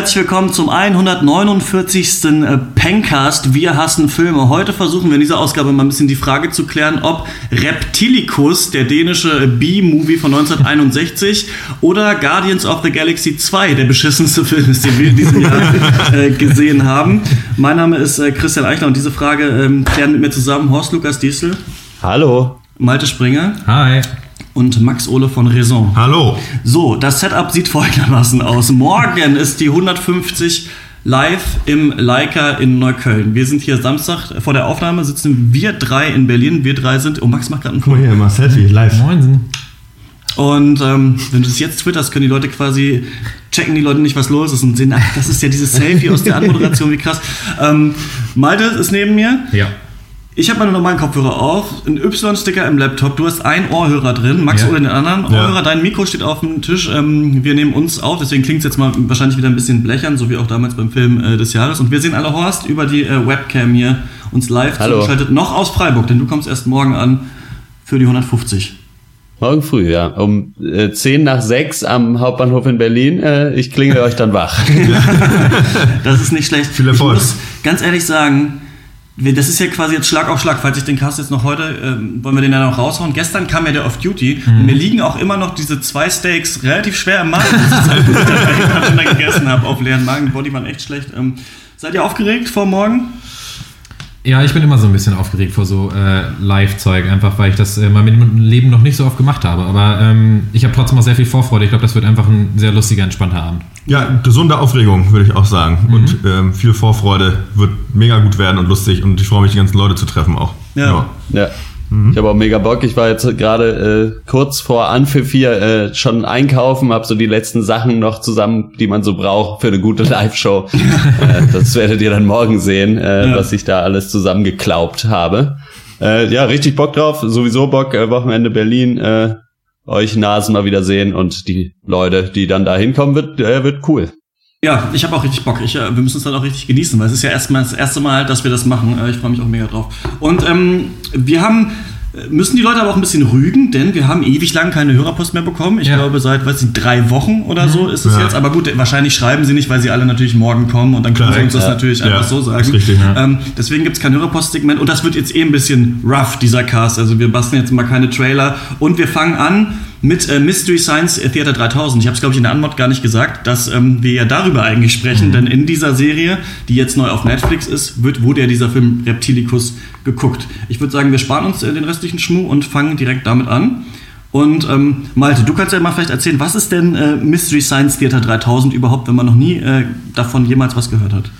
Herzlich willkommen zum 149. äh, Pencast. Wir hassen Filme. Heute versuchen wir in dieser Ausgabe mal ein bisschen die Frage zu klären, ob Reptilicus, der dänische B-Movie von 1961, oder Guardians of the Galaxy 2, der beschissenste Film ist, den wir in diesem Jahr äh, gesehen haben. Mein Name ist äh, Christian Eichler und diese Frage ähm, klären mit mir zusammen Horst Lukas Diesel, Hallo. Malte Springer Hi. Und Max Ole von Raison. Hallo. So, das Setup sieht folgendermaßen aus. Morgen ist die 150 live im Leica in Neukölln. Wir sind hier Samstag vor der Aufnahme, sitzen wir drei in Berlin. Wir drei sind. Oh, Max macht gerade einen Guck mal hier, mal Selfie, live. Moinsen. Und ähm, wenn du das jetzt twitterst, können die Leute quasi checken die Leute nicht, was los ist und sehen, ach, das ist ja dieses Selfie aus der Anmoderation, wie krass. Ähm, Malte ist neben mir. Ja. Ich habe meine normalen Kopfhörer auf, einen Y-Sticker im Laptop, du hast einen Ohrhörer drin, Max Ja. oder den anderen Ja. Ohrhörer, dein Mikro steht auf dem Tisch, ähm, wir nehmen uns auf, deswegen klingt es jetzt mal wahrscheinlich wieder ein bisschen blechern, so wie auch damals beim Film äh, des Jahres. Und wir sehen alle Horst über die äh, Webcam hier uns live Hallo. zugeschaltet, noch aus Freiburg, denn du kommst erst morgen an für die 150. Morgen früh, ja. Um äh, 10 nach 6 am Hauptbahnhof in Berlin. Äh, ich klingel euch dann wach. Das ist nicht schlecht. Viel Erfolg. Ich muss ganz ehrlich sagen, das ist ja quasi jetzt Schlag auf Schlag. Falls ich den Cast jetzt noch heute, ähm, wollen wir den ja noch raushauen. Gestern kam ja der Off-Duty Mhm. und mir liegen auch immer noch diese zwei Steaks relativ schwer im Magen. Das ist halt, bis ich dann da gegessen habe auf leeren Magen. Die Body waren echt schlecht. Ähm, seid ihr aufgeregt vor morgen? Ja, ich bin immer so ein bisschen aufgeregt vor so äh, Live-Zeug, einfach weil ich das äh, in meinem Leben noch nicht so oft gemacht habe. Aber ähm, ich habe trotzdem auch sehr viel Vorfreude. Ich glaube, das wird einfach ein sehr lustiger, entspannter Abend. Ja, gesunde Aufregung, würde ich auch sagen. Mhm. Und ähm, viel Vorfreude wird mega gut werden und lustig. Und ich freue mich, die ganzen Leute zu treffen auch. Ja. Ja. Ich habe auch mega Bock. Ich war jetzt gerade äh, kurz vor Anpfiff hier äh, schon einkaufen, habe so die letzten Sachen noch zusammen, die man so braucht für eine gute Live-Show. äh, das werdet ihr dann morgen sehen, äh, Ja. was ich da alles zusammengeklaubt habe. Äh, ja, richtig Bock drauf. Sowieso Bock. Äh, Wochenende Berlin. Äh, euch Nasen mal wieder sehen und die Leute, die dann da hinkommen, wird, äh, wird cool. Ja, ich habe auch richtig Bock. Ich, äh, wir müssen es dann auch richtig genießen, weil es ist ja erstmal das erste Mal, dass wir das machen. Äh, ich freue mich auch mega drauf. Und ähm, wir haben äh, müssen die Leute aber auch ein bisschen rügen, denn wir haben ewig lang keine Hörerpost mehr bekommen. Ich Ja. glaube, seit, weiß nicht, drei Wochen oder so ist es Ja. jetzt. Aber gut, wahrscheinlich schreiben sie nicht, weil sie alle natürlich morgen kommen und dann können sie uns das ja. natürlich Ja, einfach so sagen. ist richtig, ja. ähm, deswegen gibt's kein Hörerpostsegment und das wird jetzt eh ein bisschen rough, dieser Cast. Also wir basteln jetzt mal keine Trailer und wir fangen an mit äh, Mystery Science Theater 3000. Ich habe es, glaube ich, in der Anmod gar nicht gesagt, dass ähm, wir ja darüber eigentlich sprechen, Mhm. denn in dieser Serie, die jetzt neu auf Netflix ist, wird, wurde ja dieser Film Reptilicus geguckt. Ich würde sagen, wir sparen uns äh, den restlichen Schmuh und fangen direkt damit an. Und ähm, Malte, du kannst ja mal vielleicht erzählen, was ist denn äh, Mystery Science Theater 3000 überhaupt, wenn man noch nie äh, davon jemals was gehört hat?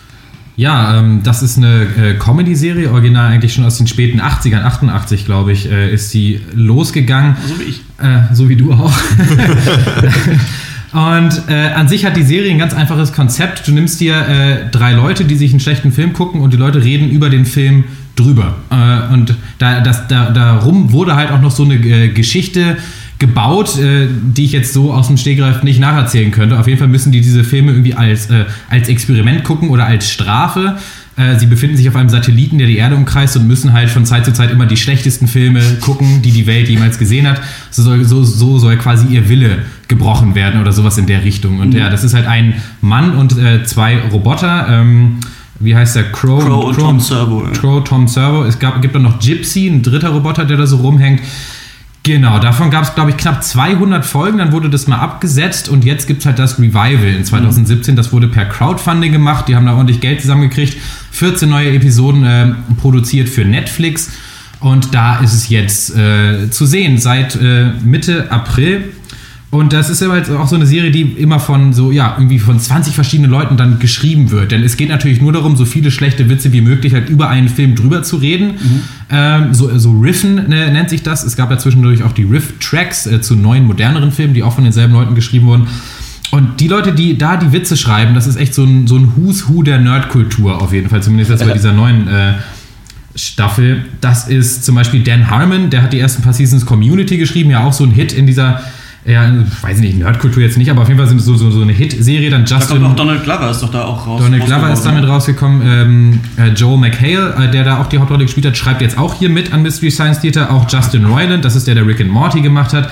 Ja, ähm, das ist eine äh, Comedy-Serie, original eigentlich schon aus den späten 80ern, 88 glaube ich, äh, ist die losgegangen. So wie ich. Äh, so wie du auch. Und äh, an sich hat die Serie ein ganz einfaches Konzept. Du nimmst dir äh, drei Leute, die sich einen schlechten Film gucken und die Leute reden über den Film drüber. Äh, und da, das, da, darum wurde halt auch noch so eine äh, Geschichte gebaut, äh, die ich jetzt so aus dem Stegreif nicht nacherzählen könnte. Auf jeden Fall müssen die diese Filme irgendwie als, äh, als Experiment gucken oder als Strafe. Äh, Sie befinden sich auf einem Satelliten, der die Erde umkreist und müssen halt von Zeit zu Zeit immer die schlechtesten Filme gucken, die die Welt jemals gesehen hat. So soll, so, so soll quasi ihr Wille gebrochen werden oder sowas in der Richtung. Und ja, das ist halt ein Mann und äh, zwei Roboter. Ähm, wie heißt der? Crow, Crow und Tom Servo. Crow, Tom Servo. Es gab, gibt dann noch Gypsy, ein dritter Roboter, der da so rumhängt. Genau, davon gab es, glaube ich, knapp 200 Folgen, dann wurde das mal abgesetzt und jetzt gibt es halt das Revival in 2017. Das wurde per Crowdfunding gemacht, die haben da ordentlich Geld zusammengekriegt. 14 neue Episoden äh, produziert für Netflix und da ist es jetzt äh, zu sehen seit äh, Mitte April. Und das ist aber jetzt auch so eine Serie, die immer von so, ja, irgendwie von 20 verschiedenen Leuten dann geschrieben wird. Denn es geht natürlich nur darum, so viele schlechte Witze wie möglich halt über einen Film drüber zu reden. Ähm, so, so Riffen ne, nennt sich das. Es gab ja zwischendurch auch die Riff-Tracks äh, zu neuen, moderneren Filmen, die auch von denselben Leuten geschrieben wurden. Und die Leute, die da die Witze schreiben, das ist echt so ein, so ein Who's Who der Nerdkultur auf jeden Fall. Zumindest jetzt bei dieser neuen äh, Staffel. Das ist zum Beispiel Dan Harmon, der hat die ersten paar Seasons Community geschrieben, ja auch so ein Hit in dieser, ja, weiß ich nicht, Nerdkultur jetzt nicht, aber auf jeden Fall sind so, so, so eine Hit-Serie. Dann Da Justin. kommt auch Donald Glover ist doch da auch raus. Donald Glover ist damit rausgekommen. Ähm, äh, Joel McHale, äh, der da auch die Hauptrolle gespielt hat, schreibt jetzt auch hier mit an Mystery Science Theater. Auch Justin Roiland, das ist der, der Rick and Morty gemacht hat.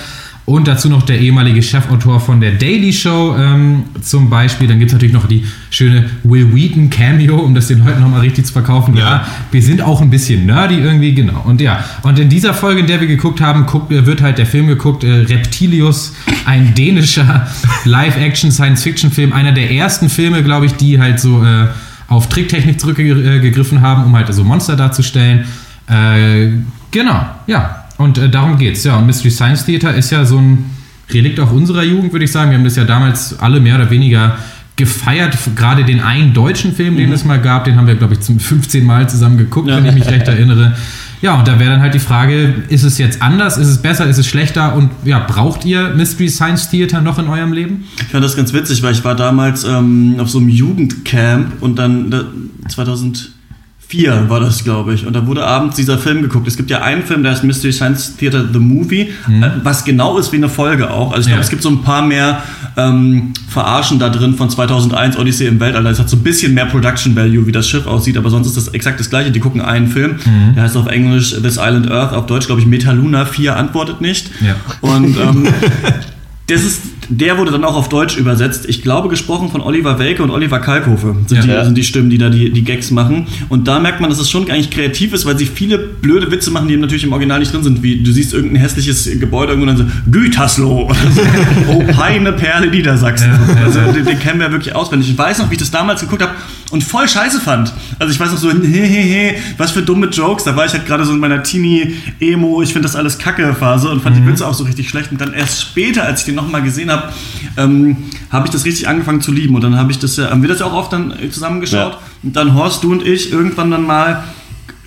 Und dazu noch der ehemalige Chefautor von der Daily Show ähm, zum Beispiel. Dann gibt es natürlich noch die schöne Will Wheaton Cameo, um das den Leuten nochmal richtig zu verkaufen. Ja. ja. wir sind auch ein bisschen nerdy irgendwie, genau. Und ja, und in dieser Folge, in der wir geguckt haben, guckt, äh, wird halt der Film geguckt, äh, Reptilius, ein dänischer Live-Action-Science-Fiction-Film. Einer der ersten Filme, glaube ich, die halt so äh, auf Tricktechnik zurückgegriffen haben, um halt so Monster darzustellen. Äh, genau, ja. Und äh, darum geht's, ja. Und Mystery Science Theater ist ja so ein Relikt auch unserer Jugend, würde ich sagen. Wir haben das ja damals alle mehr oder weniger gefeiert. Gerade den einen deutschen Film, den mhm. es mal gab, den haben wir, glaube ich, zum 15 Mal zusammen geguckt, ja. wenn ich mich recht erinnere. Ja, und da wäre dann halt die Frage, ist es jetzt anders, ist es besser, ist es schlechter und ja, braucht ihr Mystery Science Theater noch in eurem Leben? Ich fand das ganz witzig, weil ich war damals ähm, auf so einem Jugendcamp und dann 2000 Vier war das, glaube ich. Und da wurde abends dieser Film geguckt. Es gibt ja einen Film, der ist Mystery Science Theater The Movie, mhm. Äh, was genau ist wie eine Folge auch. Also ich glaube, ja. es gibt so ein paar mehr ähm, Verarschen da drin von 2001 Odyssey im Weltall. Es hat so ein bisschen mehr Production Value, wie das Schiff aussieht, aber sonst ist das exakt das gleiche. Die gucken einen Film, mhm. der heißt auf Englisch This Island Earth, auf Deutsch glaube ich Metaluna 4 antwortet nicht. Ja. Und ähm, das ist, der wurde dann auch auf Deutsch übersetzt. Ich glaube, gesprochen von Oliver Welke und Oliver Kalkofe sind, ja. die, sind die Stimmen, die da die, die Gags machen. Und da merkt man, dass es schon eigentlich kreativ ist, weil sie viele blöde Witze machen, die natürlich im Original nicht drin sind. Wie du siehst irgendein hässliches Gebäude irgendwo und dann so, Gütersloh. Oder so. oh, peine Perle Niedersachsen. Ja. Also den, den kennen wir wirklich auswendig. Ich weiß noch, wie ich das damals geguckt habe und voll scheiße fand. Also ich weiß noch so, hehehe, was für dumme Jokes. Da war ich halt gerade so in meiner Teenie-Emo, ich finde das alles Kacke-Phase und fand mhm. die Witze auch so richtig schlecht. Und dann erst später, als ich den nochmal gesehen habe, ähm, habe ich das richtig angefangen zu lieben. Und dann habe ich das ja, haben wir das ja auch oft dann zusammengeschaut. Ja. Und dann Horst, du und ich irgendwann dann mal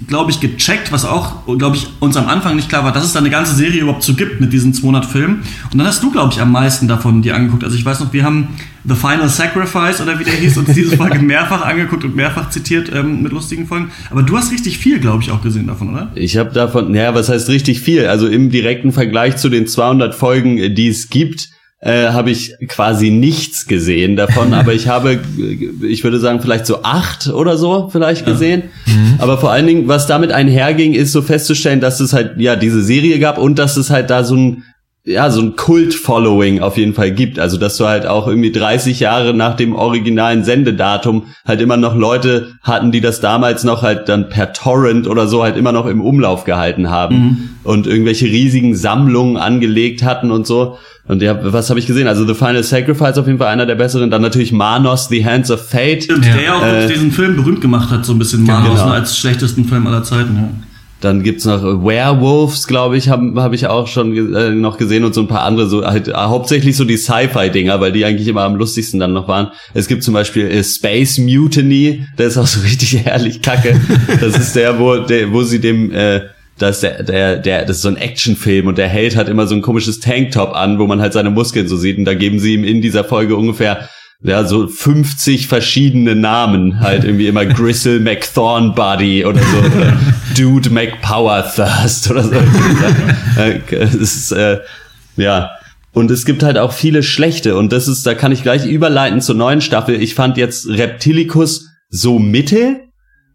glaube ich, gecheckt, was auch, glaube ich, uns am Anfang nicht klar war, dass es da eine ganze Serie überhaupt so gibt mit diesen 200 Filmen. Und dann hast du, glaube ich, am meisten davon dir angeguckt. Also ich weiß noch, wir haben The Final Sacrifice oder wie der hieß, uns diese Folge mehrfach angeguckt und mehrfach zitiert ähm, mit lustigen Folgen. Aber du hast richtig viel, glaube ich, auch gesehen davon, oder? Ich habe davon, naja, was heißt richtig viel? Also im direkten Vergleich zu den 200 Folgen, die es gibt, äh, habe ich quasi nichts gesehen davon, aber ich habe, ich würde sagen, vielleicht so acht oder so vielleicht gesehen. Ja. Mhm. Aber vor allen Dingen, was damit einherging, ist so festzustellen, dass es halt ja diese Serie gab und dass es halt da so ein ja, so ein Kult-Following auf jeden Fall gibt. Also, dass du halt auch irgendwie 30 Jahre nach dem originalen Sendedatum halt immer noch Leute hatten, die das damals noch halt dann per Torrent oder so halt immer noch im Umlauf gehalten haben mhm. und irgendwelche riesigen Sammlungen angelegt hatten und so. Und ja, was habe ich gesehen? Also The Final Sacrifice auf jeden Fall einer der besseren. Dann natürlich Manos, The Hands of Fate. Stimmt, ja. der ja auch äh, diesen Film berühmt gemacht hat, so ein bisschen Manos genau. als schlechtesten Film aller Zeiten. Ja. Dann gibt's noch Werewolves, glaube ich, habe hab ich auch schon äh, noch gesehen und so ein paar andere, so halt äh, hauptsächlich so die Sci-Fi-Dinger, weil die eigentlich immer am lustigsten dann noch waren. Es gibt zum Beispiel äh, Space Mutiny, der ist auch so richtig herrlich kacke. Das ist der, wo, der, wo sie dem äh, das der, der, der, das ist so ein Actionfilm und der Held hat immer so ein komisches Tanktop an, wo man halt seine Muskeln so sieht und da geben sie ihm in dieser Folge ungefähr ja, so 50 verschiedene Namen, halt irgendwie immer Gristle McThornbody oder so, oder Dude McPowerthirst oder so. es ist, äh, ja. Und es gibt halt auch viele schlechte und das ist, da kann ich gleich überleiten zur neuen Staffel. Ich fand jetzt Reptilicus so mittel,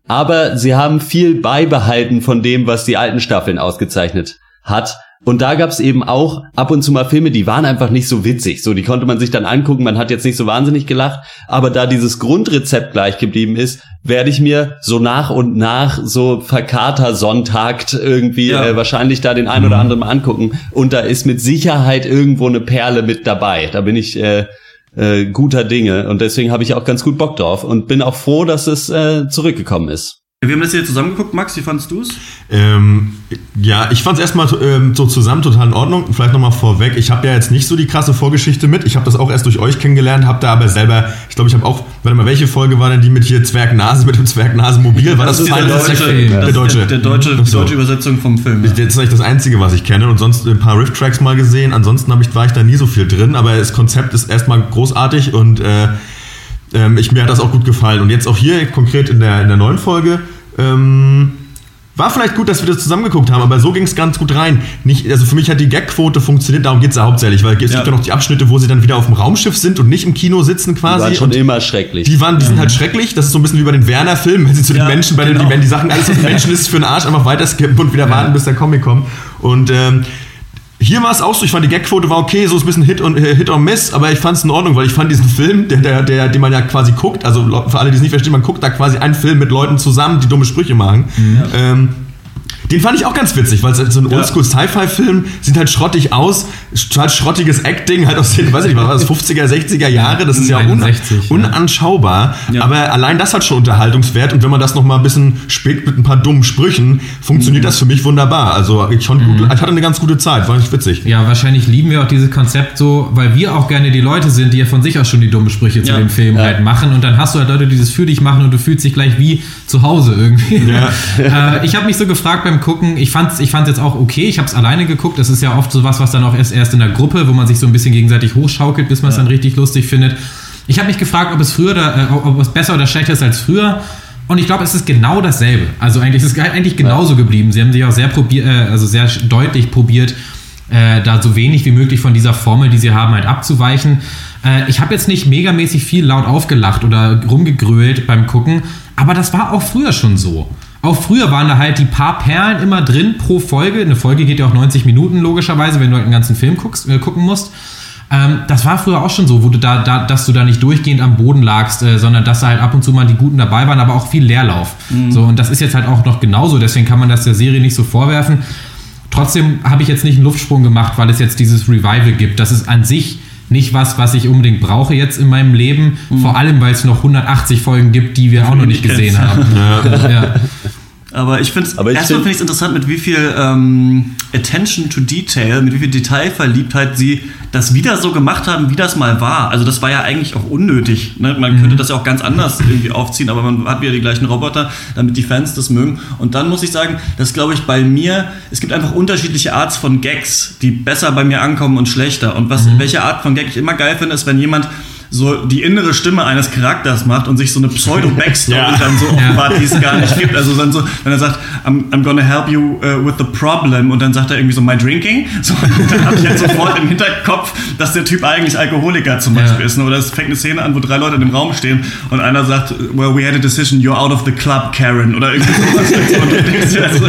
aber sie haben viel beibehalten von dem, was die alten Staffeln ausgezeichnet hat. Und da gab's eben auch ab und zu mal Filme, die waren einfach nicht so witzig. So, die konnte man sich dann angucken, man hat jetzt nicht so wahnsinnig gelacht. Aber da dieses Grundrezept gleich geblieben ist, werde ich mir so nach und nach so verkater Sonntagt irgendwie ja. äh, wahrscheinlich da den ein oder mhm. anderen mal angucken. Und da ist mit Sicherheit irgendwo eine Perle mit dabei. Da bin ich äh, äh, guter Dinge und deswegen habe ich auch ganz gut Bock drauf und bin auch froh, dass es äh, zurückgekommen ist. Wir haben das hier zusammengeguckt, Max, wie fandest du es? Ähm, ja, ich fand es erstmal ähm, so zusammen total in Ordnung. Vielleicht nochmal vorweg, ich habe ja jetzt nicht so die krasse Vorgeschichte mit. Ich habe das auch erst durch euch kennengelernt, habe da aber selber, ich glaube, ich habe auch, warte mal, welche Folge war denn die mit hier Zwergnase, mit dem Zwergnase Mobil? War das, das, das, der, deutsche, Film. der, deutsche, der, der deutsche, die deutsche Übersetzung vom Film. Ja. Das ist eigentlich das Einzige, was ich kenne und sonst ein paar Riff-Tracks mal gesehen. Ansonsten ich, war ich da nie so viel drin, aber das Konzept ist erstmal großartig und äh, ähm, ich, mir hat das auch gut gefallen. Und jetzt auch hier konkret in der, in der neuen Folge ähm, war vielleicht gut, dass wir das zusammengeguckt haben, aber so ging es ganz gut rein. Nicht, also für mich hat die Gagquote funktioniert, darum geht es ja hauptsächlich, weil es ja. gibt ja noch die Abschnitte, wo sie dann wieder auf dem Raumschiff sind und nicht im Kino sitzen quasi. Die waren schon immer schrecklich. Die waren, die sind halt schrecklich. Das ist so ein bisschen wie bei den Werner-Filmen, wenn sie zu ja, den Menschen, bei genau. den, wenn die Sachen alles, was Menschen ist, für den Arsch einfach weiter skippen und wieder warten, bis der Comic kommt. Und ähm, Hier war es auch so, ich fand die Gagquote war okay, so ist ein bisschen Hit und äh, Hit or Miss, aber ich fand es in Ordnung, weil ich fand diesen Film, der, der, der, den man ja quasi guckt, also für alle, die es nicht verstehen, man guckt da quasi einen Film mit Leuten zusammen, die dumme Sprüche machen. Ähm, den fand ich auch ganz witzig, weil es so ein Oldschool-Sci-Fi-Film sieht halt schrottig aus, halt schrottiges Acting, halt aus den, weiß ich nicht, was war das, 50er, 60er Jahre, das ist ja, un 61, ja. unanschaubar, Ja. aber allein das hat schon Unterhaltungswert und wenn man das noch mal ein bisschen spät mit ein paar dummen Sprüchen, funktioniert das für mich wunderbar. Also ich, schon gut, ich hatte eine ganz gute Zeit, war nicht witzig. Ja, wahrscheinlich lieben wir auch dieses Konzept so, weil wir auch gerne die Leute sind, die ja von sich aus schon die dummen Sprüche zu Ja. dem Film halt machen. Und dann hast du halt Leute, die das für dich machen und du fühlst dich gleich wie zu Hause irgendwie. Ja. äh, ich habe mich so gefragt beim Gucken, ich fand's, ich fand's jetzt auch okay, ich habe es alleine geguckt. Das ist ja oft so was, was dann auch erst, erst in der Gruppe, wo man sich so ein bisschen gegenseitig hochschaukelt, bis man es dann richtig lustig findet. Ich habe mich gefragt, ob es früher oder, äh, ob es besser oder schlechter ist als früher. Und ich glaube, es ist genau dasselbe. Also eigentlich ist es eigentlich genauso geblieben. Sie haben sich auch sehr probiert, äh, also sehr deutlich probiert, äh, da so wenig wie möglich von dieser Formel, die sie haben, halt abzuweichen. Äh, ich habe jetzt nicht megamäßig viel laut aufgelacht oder rumgegrölt beim Gucken, aber das war auch früher schon so. Auch früher waren da halt die paar Perlen immer drin pro Folge. Eine Folge geht ja auch 90 Minuten logischerweise, wenn du halt einen ganzen Film guckst, äh, gucken musst. Ähm, das war früher auch schon so, wo du da, da, dass du da nicht durchgehend am Boden lagst, äh, sondern dass da halt ab und zu mal die Guten dabei waren, aber auch viel Leerlauf. So, und das ist jetzt halt auch noch genauso, deswegen kann man das der Serie nicht so vorwerfen. Trotzdem habe ich jetzt nicht einen Luftsprung gemacht, weil es jetzt dieses Revival gibt. Das ist an sich nicht was, was ich unbedingt brauche jetzt in meinem Leben. Vor allem, weil es noch 180 Folgen gibt, die wir auch noch nicht gesehen haben. Ja. Aber ich finde es erstmal find- finde ich es interessant, mit wie viel ähm, Attention to Detail, mit wie viel Detailverliebtheit sie das wieder so gemacht haben, wie das mal war. Also das war ja eigentlich auch unnötig. Ne? Man könnte das ja auch ganz anders irgendwie aufziehen, aber man hat wieder die gleichen Roboter, damit die Fans das mögen. Und dann muss ich sagen, dass glaube ich bei mir, es gibt einfach unterschiedliche Arts von Gags, die besser bei mir ankommen und schlechter. Und was, welche Art von Gag ich immer geil finde, ist, wenn jemand so die innere Stimme eines Charakters macht und sich so eine Pseudo-Backstory Ja. dann so offenbart, die es gar nicht gibt. Also dann so, wenn er sagt, I'm, I'm gonna help you uh, with the problem und dann sagt er irgendwie so, my drinking, so, dann habe ich halt sofort im Hinterkopf, dass der Typ eigentlich Alkoholiker zum Beispiel Ja. ist. Ne? Oder es fängt eine Szene an, wo drei Leute in dem Raum stehen und einer sagt, well, we had a decision, you're out of the club, Karen. Oder irgendwie sowas. und du denkst dir, also,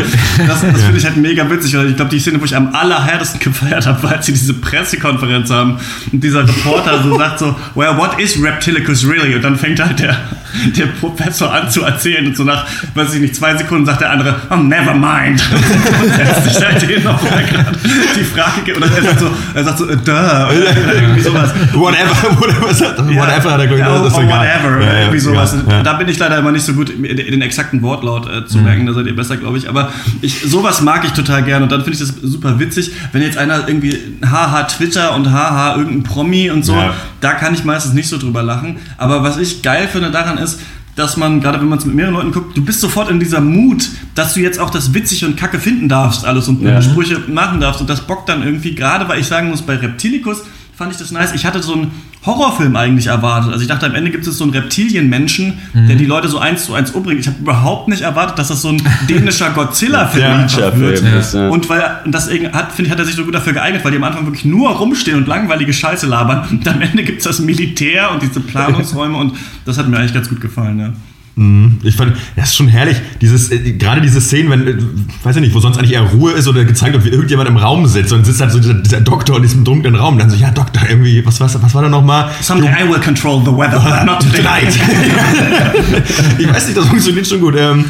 das das finde ich halt mega witzig. Weil ich glaube, die Szene, wo ich am allerhärtesten gefeiert habe, war, als sie diese Pressekonferenz haben und dieser Reporter so sagt so, well, what is Reptilicus really? Und dann fängt halt der, der Professor an zu erzählen und so nach, weiß ich nicht, zwei Sekunden sagt der andere, oh, never mind. und setzt sich halt hin, obwohl er gerade die Frage gibt. Oder er sagt so, er sagt so, äh, duh. Oder irgendwie sowas. Whatever, whatever, whatever hat er ich, Ja, egal. whatever, Ja, ja, irgendwie sowas. ja. Da bin ich leider immer nicht so gut, den den exakten Wortlaut äh, Mhm. zu merken. Da seid ihr besser, glaube ich. Aber ich, sowas mag ich total gerne. Und dann finde ich das super witzig, wenn jetzt einer irgendwie haha Twitter und haha irgendein Promi und so, da kann ich meistens nicht so drüber lachen. Aber was ich geil finde daran ist, dass man, gerade wenn man es mit mehreren Leuten guckt, du bist sofort in dieser Mut, dass du jetzt auch das witzig und kacke finden darfst, alles und Ja. Sprüche machen darfst. Und das bockt dann irgendwie, gerade weil ich sagen muss, bei Reptilicus fand ich das nice. Ich hatte so einen Horrorfilm eigentlich erwartet. Also ich dachte, am Ende gibt es so einen Reptilienmenschen, der Mhm. die Leute so eins zu eins umbringt. Ich habe überhaupt nicht erwartet, dass das so ein dänischer Godzilla-Film wird. Ist, ja. Und weil und das hat, finde ich, hat er sich so gut dafür geeignet, weil die am Anfang wirklich nur rumstehen und langweilige Scheiße labern. Und am Ende gibt es das Militär und diese Planungsräume und das hat mir eigentlich ganz gut gefallen, ja. Ich fand, das ist schon herrlich, dieses, äh, gerade diese Szenen, wenn, äh, weiß ich nicht, wo sonst eigentlich eher Ruhe ist oder gezeigt wird, wie irgendjemand im Raum sitzt und sitzt halt so dieser, dieser Doktor in diesem dunklen Raum, dann so, ja, Doktor, irgendwie, was, was, was war da nochmal? Someday I will control the weather, but not today. Tonight. ich weiß nicht, das funktioniert schon gut. Ähm,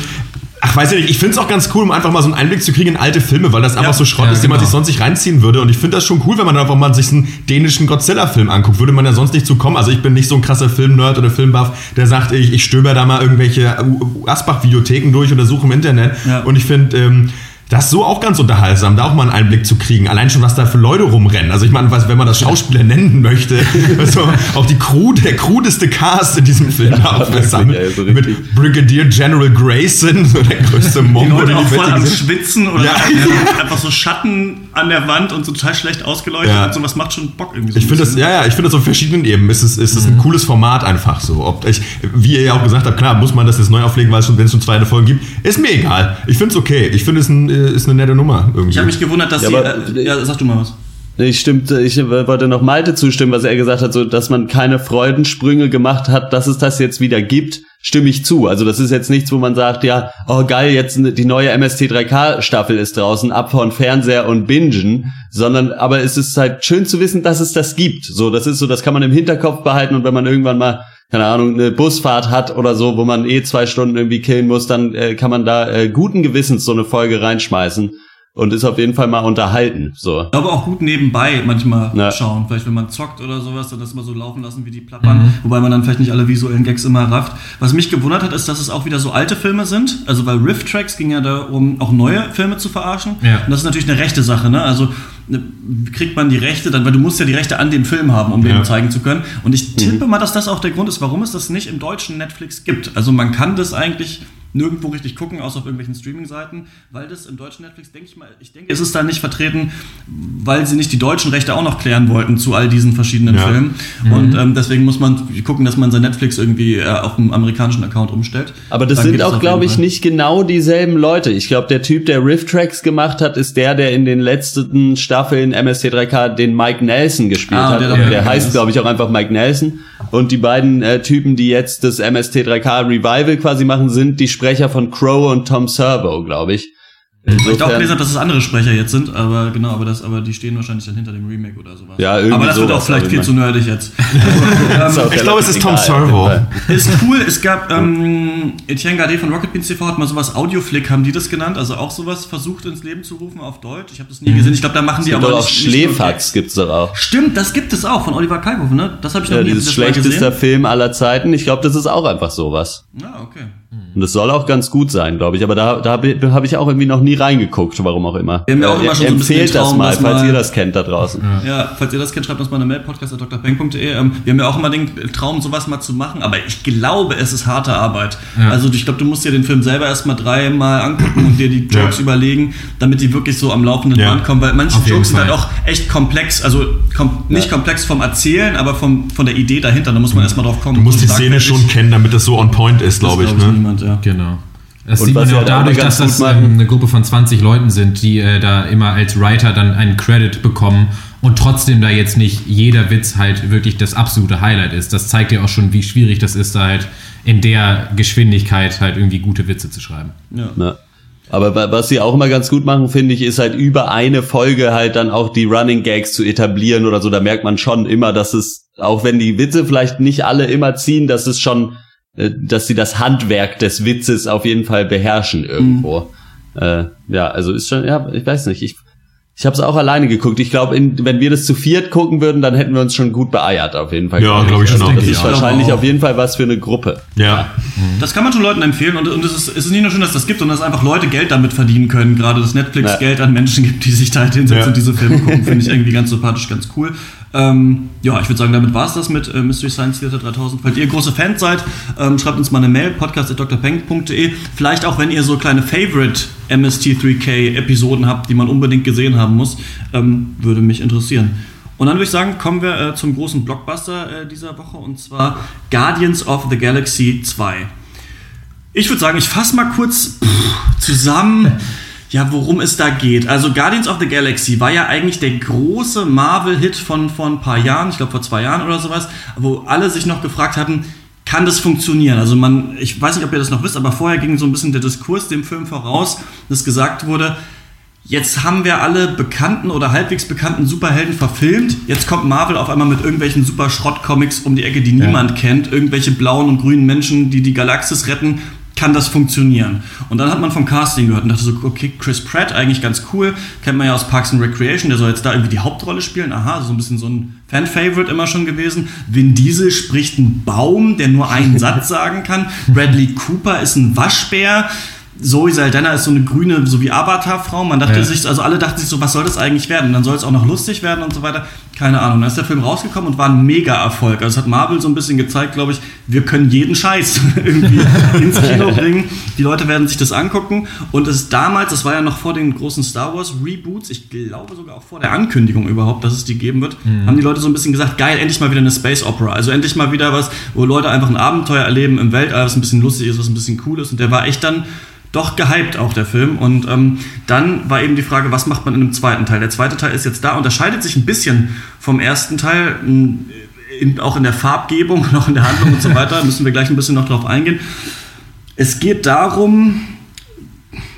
ach, weiß ich nicht, ich finde es auch ganz cool, um einfach mal so einen Einblick zu kriegen in alte Filme, weil das einfach so Schrott ja, ist, den man genau. sich sonst nicht reinziehen würde. Und ich finde das schon cool, wenn man einfach mal sich einen dänischen Godzilla-Film anguckt. Würde man ja sonst nicht zu kommen. Also ich bin nicht so ein krasser Film-Nerd oder Filmbuff, der sagt, ich, ich stöber da mal irgendwelche Asbach-Videotheken durch oder suche im Internet. Ja. Und ich finde, ähm, das ist so auch ganz unterhaltsam, da auch mal einen Einblick zu kriegen. Allein schon, was da für Leute rumrennen. Also ich meine, was, wenn man das Schauspieler nennen möchte, also auch die Crew, der crudeste Cast in diesem Film da wirklich, aufgesammelt. ey, so richtig. mit Brigadier General Grayson, so der größte Die Mongo, Leute den auch die voll am Schwitzen oder Ja. einfach so Schatten an der Wand und so total schlecht ausgeleuchtet Ja. und sowas macht schon Bock irgendwie so. Ich finde das, ja, ja, ich finde das auf verschiedenen Ebenen. Ist es, ist es ein cooles Format einfach so. Ob ich, wie ihr ja auch gesagt habt, klar, muss man das jetzt neu auflegen, weil es schon, wenn es schon zweite Folgen gibt. Ist mir egal. Ich finde es okay. Ich finde es ein, äh, ist eine nette Nummer irgendwie. Ich habe mich gewundert, dass Ja, sie. Äh, ja, sag du mal was. Ich stimmte, ich wollte noch Malte zustimmen, was er gesagt hat, so dass man keine Freudensprünge gemacht hat, dass es das jetzt wieder gibt. Stimme ich zu. Also das ist jetzt nichts, wo man sagt, ja, oh geil, jetzt die neue MST3K Staffel ist draußen, ab von Fernseher und Bingen, sondern aber es ist halt schön zu wissen, dass es das gibt. So, das ist so, das kann man im Hinterkopf behalten und wenn man irgendwann mal keine Ahnung, eine Busfahrt hat oder so, wo man eh zwei Stunden irgendwie killen muss, dann äh, kann man da äh, guten Gewissens so eine Folge reinschmeißen und ist auf jeden Fall mal unterhalten. So. Aber auch gut nebenbei manchmal Ja. schauen. Vielleicht wenn man zockt oder sowas, dann das mal so laufen lassen, wie die plappern. Wobei man dann vielleicht nicht alle visuellen Gags immer rafft. Was mich gewundert hat, ist, dass es auch wieder so alte Filme sind. Also weil Riff Tracks ging ja darum, auch neue Filme zu verarschen. Ja. Und das ist natürlich eine rechte Sache, ne? Also ne, kriegt man die Rechte dann, weil du musst ja die Rechte an dem Film haben, um Ja. den zeigen zu können. Und ich tippe mal, dass das auch der Grund ist, warum es das nicht im deutschen Netflix gibt. Also man kann das eigentlich nirgendwo richtig gucken, außer auf irgendwelchen Streaming-Seiten, weil das im deutschen Netflix, denke ich mal, ich denke, ist es da nicht vertreten, weil sie nicht die deutschen Rechte auch noch klären wollten zu all diesen verschiedenen Ja. Filmen. Und ähm, deswegen muss man gucken, dass man sein Netflix irgendwie äh, auf einem amerikanischen Account umstellt. Aber das Dann sind auch, glaube ich, Fall. nicht genau dieselben Leute. Ich glaube, der Typ, der Riff-Tracks gemacht hat, ist der, der in den letzten Staffeln MST3K den Mike Nelson gespielt Ah, hat. der Der, der heißt, glaube ich, auch einfach Mike Nelson. Und die beiden äh, Typen, die jetzt das MST3K Revival quasi machen, sind die Sprecher von Crow und Tom Servo, glaube ich. Ich auch Insofern- gelesen habe, dass es andere Sprecher jetzt sind, aber genau, aber das, aber die stehen wahrscheinlich dann hinter dem Remake oder sowas. Ja, irgendwie aber das wird auch vielleicht aber viel zu nerdig jetzt. Ich glaube, es ist Tom Servo. Ist cool, es gab ähm, Etienne Gardet von Rocket Beans TV hat mal sowas Audioflick, haben die das genannt, also auch sowas versucht ins Leben zu rufen auf Deutsch. Ich habe das nie gesehen. Ich glaube, da machen die Gibt aber doch auch Schläferz Gags. gibt's doch auch. Stimmt, das gibt es auch von Oliver Kalkofe, ne? Das habe ich noch Ja, nie dieses das mal schlechtester. Film aller Zeiten. Ich glaube, das ist auch einfach sowas. Ja, okay. Und das soll auch ganz gut sein, glaube ich. Aber da, da habe hab ich auch irgendwie noch nie reingeguckt, warum auch immer. Wir haben ja auch Äh, immer schon so ein bisschen Empfehlt den das Traum, mal, falls mal- ihr das kennt da draußen. Ja, falls ihr das kennt, schreibt uns mal eine Mail, podcast.drpeng.de. Ähm, wir haben ja auch immer den Traum, sowas mal zu machen, aber ich glaube, es ist harte Arbeit. Ja. Also ich glaube, du musst dir den Film selber erstmal dreimal angucken und dir die Jokes Ja. überlegen, damit die wirklich so am laufenden Ja. Band kommen, weil manche Auf Jokes sind halt auch echt komplex, also kom nicht Ja. komplex vom Erzählen, aber vom, von der Idee dahinter, da muss man erstmal drauf kommen. Du musst die Szene schon kennen, damit das so on point ist, glaube ich. glaub Ne? niemand, ja. Genau. Das Und sieht man ja auch dadurch, dass das ähm, eine Gruppe von 20 Leuten sind, die äh, da immer als Writer dann einen Credit bekommen und trotzdem da jetzt nicht jeder Witz halt wirklich das absolute Highlight ist. Das zeigt ja auch schon, wie schwierig das ist, da halt in der Geschwindigkeit halt irgendwie gute Witze zu schreiben. Ja. Ne? Aber wa- was sie auch immer ganz gut machen, finde ich, ist halt über eine Folge halt dann auch die Running Gags zu etablieren oder so. Da merkt man schon immer, dass es, auch wenn die Witze vielleicht nicht alle immer ziehen, dass es schon, dass sie das Handwerk des Witzes auf jeden Fall beherrschen irgendwo. Äh, ja, also ist schon, ja, ich weiß nicht, ich, ich habe es auch alleine geguckt. Ich glaube, wenn wir das zu viert gucken würden, dann hätten wir uns schon gut beeiert auf jeden Fall. Ja, glaub ich schon Also auch. Das ist auch. wahrscheinlich auch. auf jeden Fall was für eine Gruppe. Ja. Das kann man schon Leuten empfehlen und, und es, ist, es ist nicht nur schön, dass das gibt, sondern dass einfach Leute Geld damit verdienen können. Gerade dass Netflix Ja. Geld an Menschen gibt, die sich da halt hinsetzen Ja. und diese Filme gucken, finde ich irgendwie ganz sympathisch, ganz cool. Ähm, ja, ich würde sagen, damit war's das mit äh, Mystery Science Theater 3000. Falls ihr große Fans seid, ähm, schreibt uns mal eine Mail, podcast.drpeng.de. Vielleicht auch, wenn ihr so kleine Favorite MST3K-Episoden habt, die man unbedingt gesehen haben muss, ähm, würde mich interessieren. Und dann würde ich sagen, kommen wir äh, zum großen Blockbuster äh, dieser Woche und zwar Guardians of the Galaxy 2. Ich würde sagen, ich fasse mal kurz pff, zusammen, ja, worum es da geht. Also Guardians of the Galaxy war ja eigentlich der große Marvel-Hit von vor ein paar Jahren, ich glaube vor zwei Jahren oder sowas, wo alle sich noch gefragt hatten, kann das funktionieren? Also man, ich weiß nicht, ob ihr das noch wisst, aber vorher ging so ein bisschen der Diskurs dem Film voraus, dass gesagt wurde, Jetzt haben wir alle bekannten oder halbwegs bekannten Superhelden verfilmt. Jetzt kommt Marvel auf einmal mit irgendwelchen super Schrott-Comics um die Ecke, die niemand kennt. Irgendwelche blauen und grünen Menschen, die die Galaxis retten. Kann das funktionieren? Und dann hat man vom Casting gehört und dachte so, okay, Chris Pratt, eigentlich ganz cool. Kennt man ja aus Parks and Recreation, der soll jetzt da irgendwie die Hauptrolle spielen. Aha, so ein bisschen so ein Fan-Favorite immer schon gewesen. Vin Diesel spricht einen Baum, der nur einen Satz sagen kann. Bradley Cooper ist ein Waschbär. Zoe Saldana ist so eine grüne, so wie Avatar-Frau. Man dachte Ja. sich, also alle dachten sich so, was soll das eigentlich werden? Und dann soll es auch noch lustig werden und so weiter. Keine Ahnung. Dann ist der Film rausgekommen und war ein Mega-Erfolg. Also es hat Marvel so ein bisschen gezeigt, glaube ich, wir können jeden Scheiß irgendwie ins Kino bringen. Die Leute werden sich das angucken. Und es ist damals, das war ja noch vor den großen Star Wars Reboots, ich glaube sogar auch vor der Ankündigung überhaupt, dass es die geben wird, haben die Leute so ein bisschen gesagt, geil, endlich mal wieder eine Space Opera. Also endlich mal wieder was, wo Leute einfach ein Abenteuer erleben im Weltall, was ein bisschen lustig ist, was ein bisschen cool ist. Und der war echt dann doch gehypt auch der Film. Und ähm, dann war eben die Frage, was macht man in einem zweiten Teil? Der zweite Teil ist jetzt da, unterscheidet sich ein bisschen vom ersten Teil. m, in, auch in der Farbgebung, noch in der Handlung und so weiter, müssen wir gleich ein bisschen noch drauf eingehen. Es geht darum,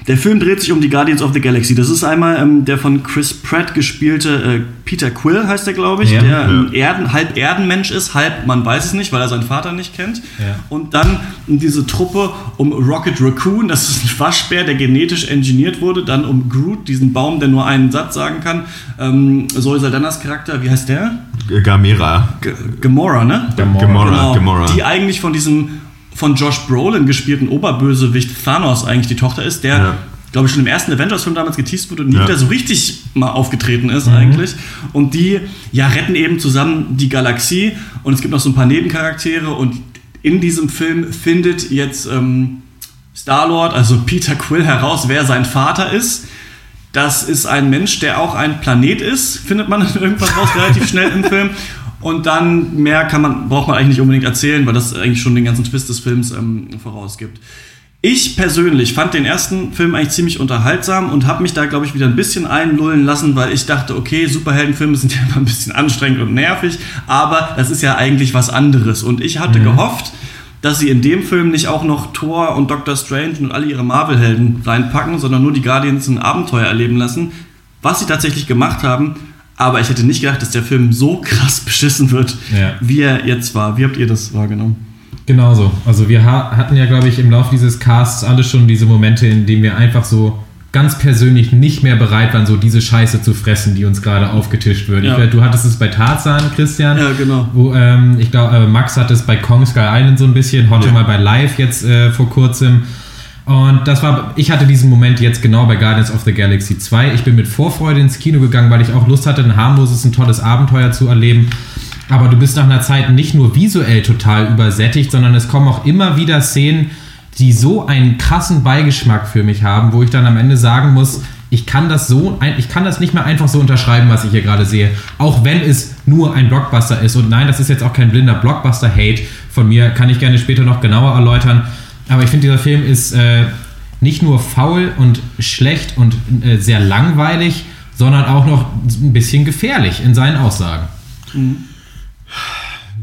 der Film dreht sich um die Guardians of the Galaxy. Das ist einmal ähm, der von Chris Pratt gespielte äh, Peter Quill, heißt der, glaube ich, Ja. der ähm, Erden, halb Erdenmensch ist, halb man weiß es nicht, weil er seinen Vater nicht kennt. Ja. Und dann diese Truppe um Rocket Raccoon, das ist ein Waschbär, der genetisch engineert wurde. Dann um Groot, diesen Baum, der nur einen Satz sagen kann. Ähm, Zoe Saldanas Charakter, wie heißt der? Gamera. G Gamora, ne? Gamora. Gamora. Genau, Gamora. die eigentlich von diesem von Josh Brolin gespielten Oberbösewicht Thanos eigentlich die Tochter ist, der, Ja. glaube ich, schon im ersten Avengers-Film damals geteased wurde und nie Ja. wieder so richtig mal aufgetreten ist eigentlich. Und die ja retten eben zusammen die Galaxie und es gibt noch so ein paar Nebencharaktere und in diesem Film findet jetzt ähm, Star-Lord, also Peter Quill, heraus, wer sein Vater ist. Das ist ein Mensch, der auch ein Planet ist, findet man irgendwas raus relativ schnell im Film. Und dann mehr kann man, braucht man eigentlich nicht unbedingt erzählen, weil das eigentlich schon den ganzen Twist des Films ähm, vorausgibt. Ich persönlich fand den ersten Film eigentlich ziemlich unterhaltsam und habe mich da, glaube ich, wieder ein bisschen einlullen lassen, weil ich dachte, okay, Superheldenfilme sind ja immer ein bisschen anstrengend und nervig, aber das ist ja eigentlich was anderes. Und ich hatte gehofft, dass sie in dem Film nicht auch noch Thor und Doctor Strange und alle ihre Marvel-Helden reinpacken, sondern nur die Guardians ein Abenteuer erleben lassen, was sie tatsächlich gemacht haben. Aber ich hätte nicht gedacht, dass der Film so krass beschissen wird, Ja. wie er jetzt war. Wie habt ihr das wahrgenommen? Genauso. Also wir ha hatten ja, glaube ich, im Laufe dieses Casts alle schon diese Momente, in denen wir einfach so ganz persönlich nicht mehr bereit waren, so diese Scheiße zu fressen, die uns gerade aufgetischt wird. Ja. Ich, du hattest es bei Tarzan, Christian. Ja, genau. Wo, ähm, ich glaube, äh, Max hat es bei Kong Sky Island so ein bisschen, Hotte Ja. mal bei Live jetzt äh, vor kurzem. Und das war, ich hatte diesen Moment jetzt genau bei Guardians of the Galaxy 2. Ich bin mit Vorfreude ins Kino gegangen, weil ich auch Lust hatte, ein harmloses, ein tolles Abenteuer zu erleben. Aber du bist nach einer Zeit nicht nur visuell total übersättigt, sondern es kommen auch immer wieder Szenen, die so einen krassen Beigeschmack für mich haben, wo ich dann am Ende sagen muss, ich kann das so, ich kann das nicht mehr einfach so unterschreiben, was ich hier gerade sehe, auch wenn es nur ein Blockbuster ist. Und nein, das ist jetzt auch kein blinder Blockbuster-Hate von mir, kann ich gerne später noch genauer erläutern. Aber ich finde, dieser Film ist äh, nicht nur faul und schlecht und äh, sehr langweilig, sondern auch noch ein bisschen gefährlich in seinen Aussagen.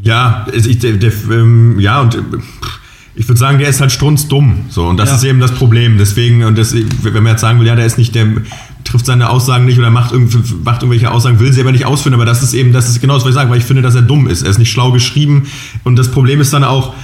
Ja, ich, der, der, ähm, ja, und äh, ich würde sagen, der ist halt strunzdumm. So, und das Ja. ist eben das Problem. Deswegen, und das, wenn man jetzt sagen will, ja, der ist nicht, der trifft seine Aussagen nicht oder macht, macht irgendwelche Aussagen, will sie aber nicht ausführen, aber das ist eben, das ist genau das, was ich sage, weil ich finde, dass er dumm ist. Er ist nicht schlau geschrieben. Und das Problem ist dann auch,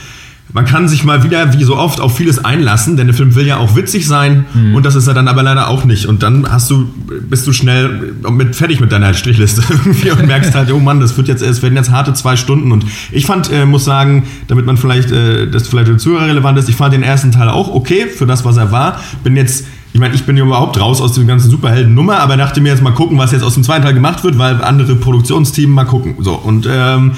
man kann sich mal wieder, wie so oft, auf vieles einlassen, denn der Film will ja auch witzig sein und das ist er dann aber leider auch nicht. Und dann hast du, bist du schnell mit, fertig mit deiner Strichliste irgendwie und merkst halt, oh Mann, das wird jetzt, es werden jetzt harte zwei Stunden. Und ich fand, äh, muss sagen, damit man vielleicht, äh, das vielleicht für den Zuhörer relevant ist, ich fand den ersten Teil auch okay für das, was er war. Bin jetzt ich meine, ich bin ja überhaupt raus aus dem ganzen Superhelden-Nummer, aber dachte mir jetzt mal gucken, was jetzt aus dem zweiten Teil gemacht wird, weil andere Produktionsteam mal gucken. So, und ähm,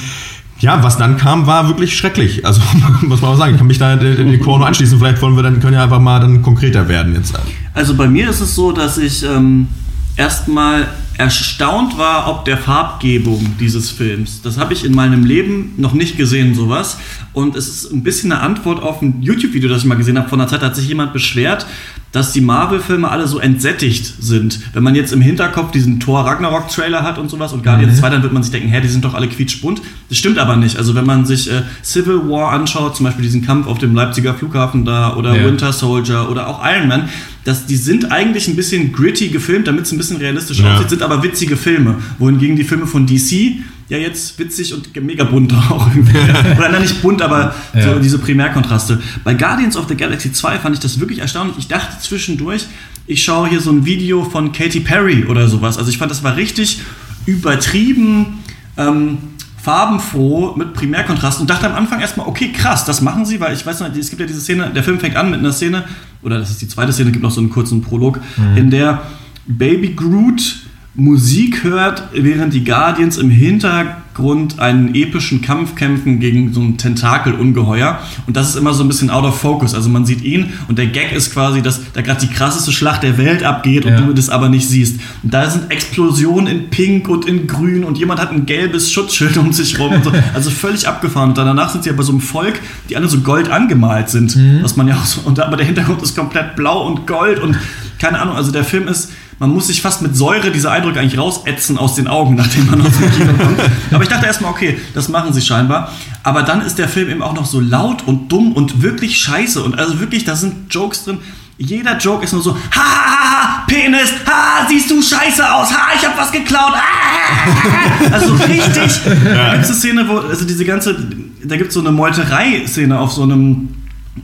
ja, was dann kam, war wirklich schrecklich. Also, muss man auch sagen, ich kann mich da in die Chrono anschließen. Vielleicht wollen wir dann, können ja einfach mal dann konkreter werden jetzt. Also bei mir ist es so, dass ich ähm, erstmal erstaunt war, ob der Farbgebung dieses Films. Das habe ich in meinem Leben noch nicht gesehen, sowas. Und es ist ein bisschen eine Antwort auf ein YouTube-Video, das ich mal gesehen habe. Von der Zeit hat sich jemand beschwert, dass die Marvel-Filme alle so entsättigt sind. Wenn man jetzt im Hinterkopf diesen Thor Ragnarok-Trailer hat und sowas und Guardians 2, dann wird man sich denken, hä, die sind doch alle quietschbunt. Das stimmt aber nicht. Also wenn man sich äh, Civil War anschaut, zum Beispiel diesen Kampf auf dem Leipziger Flughafen da oder Ja. Winter Soldier oder auch Iron Man, das, die sind eigentlich ein bisschen gritty gefilmt, damit es ein bisschen realistisch Ja. aussieht, sind aber witzige Filme. Wohingegen die Filme von DC ja jetzt witzig und mega bunt auch irgendwie. Oder nein, nicht bunt, aber so Ja. diese Primärkontraste. Bei Guardians of the Galaxy 2 fand ich das wirklich erstaunlich. Ich dachte zwischendurch, ich schaue hier so ein Video von Katy Perry oder sowas. Also ich fand, das war richtig übertrieben. Ähm, farbenfroh mit Primärkontrast und dachte am Anfang erstmal, okay, krass, das machen sie, weil ich weiß noch, es gibt ja diese Szene, der Film fängt an mit einer Szene, oder das ist die zweite Szene, gibt noch so einen kurzen Prolog, in der Baby Groot Musik hört, während die Guardians im Hintergrund einen epischen Kampf kämpfen gegen so ein Tentakelungeheuer. Und das ist immer so ein bisschen out of focus. Also man sieht ihn und der Gag ist quasi, dass da gerade die krasseste Schlacht der Welt abgeht und Ja. du das aber nicht siehst. Und da sind Explosionen in Pink und in Grün und jemand hat ein gelbes Schutzschild um sich rum. So. Also völlig abgefahren. Und danach sind sie ja bei so einem Volk, die alle so gold angemalt sind. Was man ja auch so, und aber der Hintergrund ist komplett blau und gold und keine Ahnung. Also der Film ist man muss sich fast mit Säure diese Eindrücke eigentlich rausätzen aus den Augen, nachdem man aus dem Kino kommt. Aber ich dachte erstmal, okay, das machen sie scheinbar. Aber dann ist der Film eben auch noch so laut und dumm und wirklich scheiße. Und also wirklich, da sind Jokes drin. Jeder Joke ist nur so, ha, ha, ha, Penis, ha, siehst du scheiße aus, ha, ich hab was geklaut, ah, also richtig. Da gibt es eine Szene, wo, also diese ganze, da gibt es so eine Meuterei-Szene auf so einem,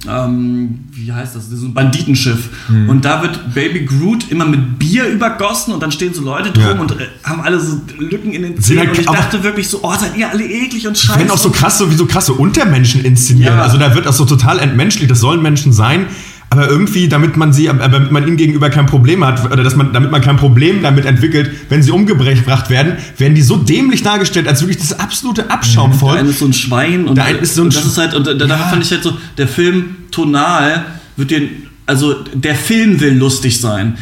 ähm, wie heißt das, so ein Banditenschiff. Und da wird Baby Groot immer mit Bier übergossen und dann stehen so Leute drum Ja. und äh, haben alle so Lücken in den Zähnen. Und ich dachte wirklich so, oh, seid ihr alle eklig und scheiße. werden auch so krass, so wie so krasse Untermenschen inszenieren. Ja. Also da wird auch so total entmenschlicht. Das sollen Menschen sein. Aber irgendwie, damit man sie, damit man ihnen gegenüber kein Problem hat, oder dass man, damit man kein Problem damit entwickelt, wenn sie umgebracht werden, werden die so dämlich dargestellt, als wirklich das absolute Der Abschaumvolk. eine ist so ein Schwein und, Der eine ist so ein und das ist halt, und da, da Ja. fand ich halt so, der Film tonal wird den, also der Film will lustig sein.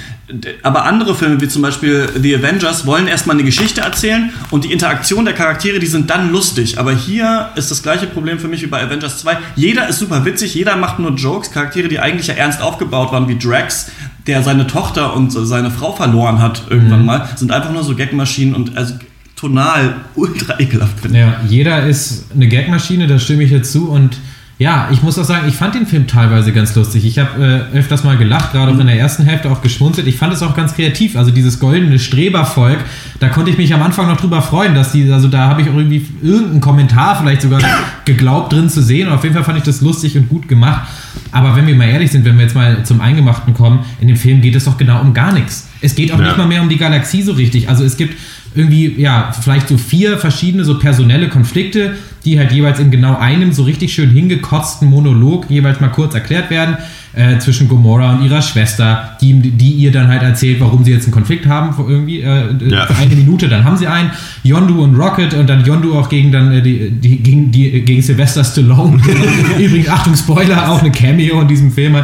Aber andere Filme, wie zum Beispiel The Avengers, wollen erstmal eine Geschichte erzählen und die Interaktion der Charaktere, die sind dann lustig. Aber hier ist das gleiche Problem für mich wie bei Avengers 2. Jeder ist super witzig, jeder macht nur Jokes. Charaktere, die eigentlich ja ernst aufgebaut waren, wie Drax, der seine Tochter und seine Frau verloren hat irgendwann mal, sind einfach nur so Gagmaschinen und also tonal ultra ekelhaft finde. Ja, jeder ist eine Gagmaschine, da stimme ich jetzt zu. Und ja, ich muss auch sagen, ich fand den Film teilweise ganz lustig. Ich habe äh, öfters mal gelacht, gerade auch in der ersten Hälfte auch geschmunzelt. Ich fand es auch ganz kreativ. Also dieses goldene Strebervolk, da konnte ich mich am Anfang noch drüber freuen, dass die, also da habe ich irgendwie irgendeinen Kommentar vielleicht sogar geglaubt drin zu sehen. Und auf jeden Fall fand ich das lustig und gut gemacht. Aber wenn wir mal ehrlich sind, wenn wir jetzt mal zum Eingemachten kommen, in dem Film geht es doch genau um gar nichts. Es geht auch Ja. nicht mal mehr um die Galaxie so richtig. Also es gibt irgendwie, ja, vielleicht so vier verschiedene so personelle Konflikte, die halt jeweils in genau einem so richtig schön hingekotzten Monolog jeweils mal kurz erklärt werden, äh, zwischen Gomorra und ihrer Schwester, die, die ihr dann halt erzählt, warum sie jetzt einen Konflikt haben, irgendwie äh, Ja. für eine Minute, dann haben sie einen, Yondu und Rocket und dann Yondu auch gegen dann äh, die, die, gegen, die, gegen Sylvester Stallone. Übrigens, Achtung, Spoiler, auch eine Cameo in diesem Film.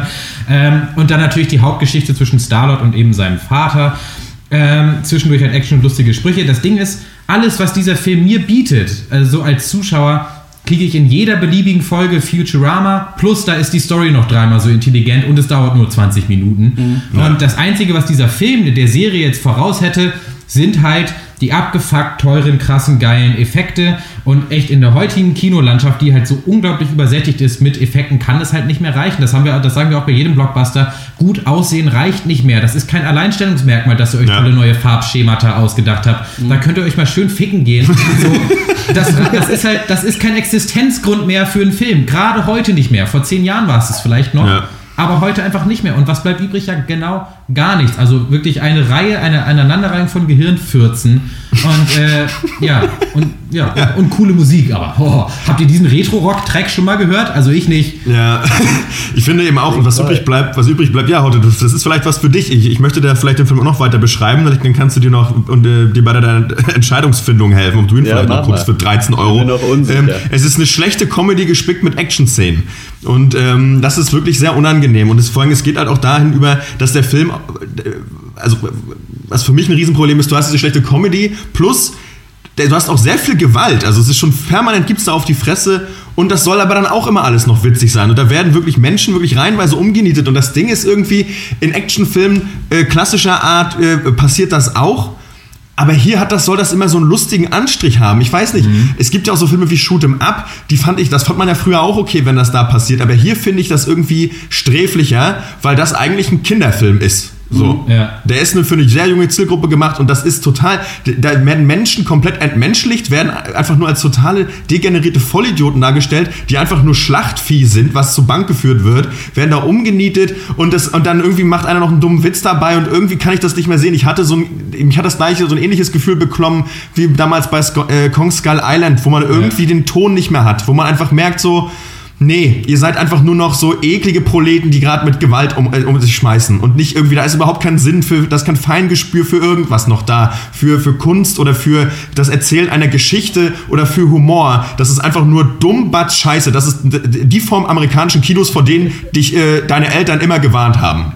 Ähm, und dann natürlich die Hauptgeschichte zwischen Starlord und eben seinem Vater. Ähm, zwischendurch halt Action und lustige Sprüche. Das Ding ist, alles, was dieser Film mir bietet, also so als Zuschauer, kriege ich in jeder beliebigen Folge Futurama. Plus, da ist die Story noch dreimal so intelligent und es dauert nur 20 Minuten. Und das Einzige, was dieser Film der Serie jetzt voraus hätte, sind halt die abgefuckt teuren, krassen, geilen Effekte. Und echt in der heutigen Kinolandschaft, die halt so unglaublich übersättigt ist mit Effekten, kann das halt nicht mehr reichen. Das, haben wir, das sagen wir auch bei jedem Blockbuster. Gut aussehen reicht nicht mehr. Das ist kein Alleinstellungsmerkmal, dass ihr euch Ja. tolle neue Farbschemata ausgedacht habt. Da könnt ihr euch mal schön ficken gehen. So, das, das ist halt, das ist kein Existenzgrund mehr für einen Film. Gerade heute nicht mehr. Vor zehn Jahren war es es vielleicht noch. Ja. Aber heute einfach nicht mehr. Und was bleibt übrig? Ja, genau gar nichts. Also wirklich eine Reihe, eine Aneinanderreihung von Gehirnfürzen. Und äh, ja, und ja, Und, und coole Musik. Aber oh, habt ihr diesen Retro-Rock-Track schon mal gehört? Also ich nicht. Ja, ich finde eben auch, was übrig bleibt, was übrig bleibt, ja, Hotte, das ist vielleicht was für dich. Ich, ich möchte da vielleicht den Film auch noch weiter beschreiben, dann kannst du dir noch und, äh, dir bei deiner Entscheidungsfindung helfen, ob du ihn Ja, vielleicht noch guckst mal. für 13 Euro. Ich bin noch unsicher. Ähm, es ist eine schlechte Comedy gespickt mit Action-Szenen. Und ähm, das ist wirklich sehr unangenehm. Und es, vor allem, es geht halt auch dahin über, dass der Film, äh, also was für mich ein Riesenproblem ist, du hast diese schlechte Comedy plus du hast auch sehr viel Gewalt. Also es ist schon permanent gibt's da auf die Fresse und das soll aber dann auch immer alles noch witzig sein. Und da werden wirklich Menschen wirklich reihenweise umgenietet. Und das Ding ist irgendwie, in Actionfilmen äh, klassischer Art äh, passiert das auch. Aber hier hat das, soll das immer so einen lustigen Anstrich haben. Ich weiß nicht. Es gibt ja auch so Filme wie Shoot 'em Up, die fand ich, das fand man ja früher auch okay, wenn das da passiert. Aber hier finde ich das irgendwie sträflicher, weil das eigentlich ein Kinderfilm ist. So. Ja. Der ist nur für eine sehr junge Zielgruppe gemacht und das ist total, da werden Menschen komplett entmenschlicht, werden einfach nur als totale degenerierte Vollidioten dargestellt, die einfach nur Schlachtvieh sind, was zur Bank geführt wird, werden da umgenietet und das, und dann irgendwie macht einer noch einen dummen Witz dabei und irgendwie kann ich das nicht mehr sehen. Ich hatte so ein, mich hat das gleiche, so ein ähnliches Gefühl bekommen, wie damals bei Sco äh, Kong Skull Island, wo man irgendwie den Ton nicht mehr hat, wo man einfach merkt so, Nee, ihr seid einfach nur noch so eklige Proleten, die gerade mit Gewalt um, äh, um sich schmeißen. Und nicht irgendwie, da ist überhaupt kein Sinn für, da ist kein Feingespür für irgendwas noch da. Für, für Kunst oder für das Erzählen einer Geschichte oder für Humor. Das ist einfach nur dumm, Batsch, Scheiße. Das ist die Form amerikanischen Kinos, vor denen dich äh, deine Eltern immer gewarnt haben.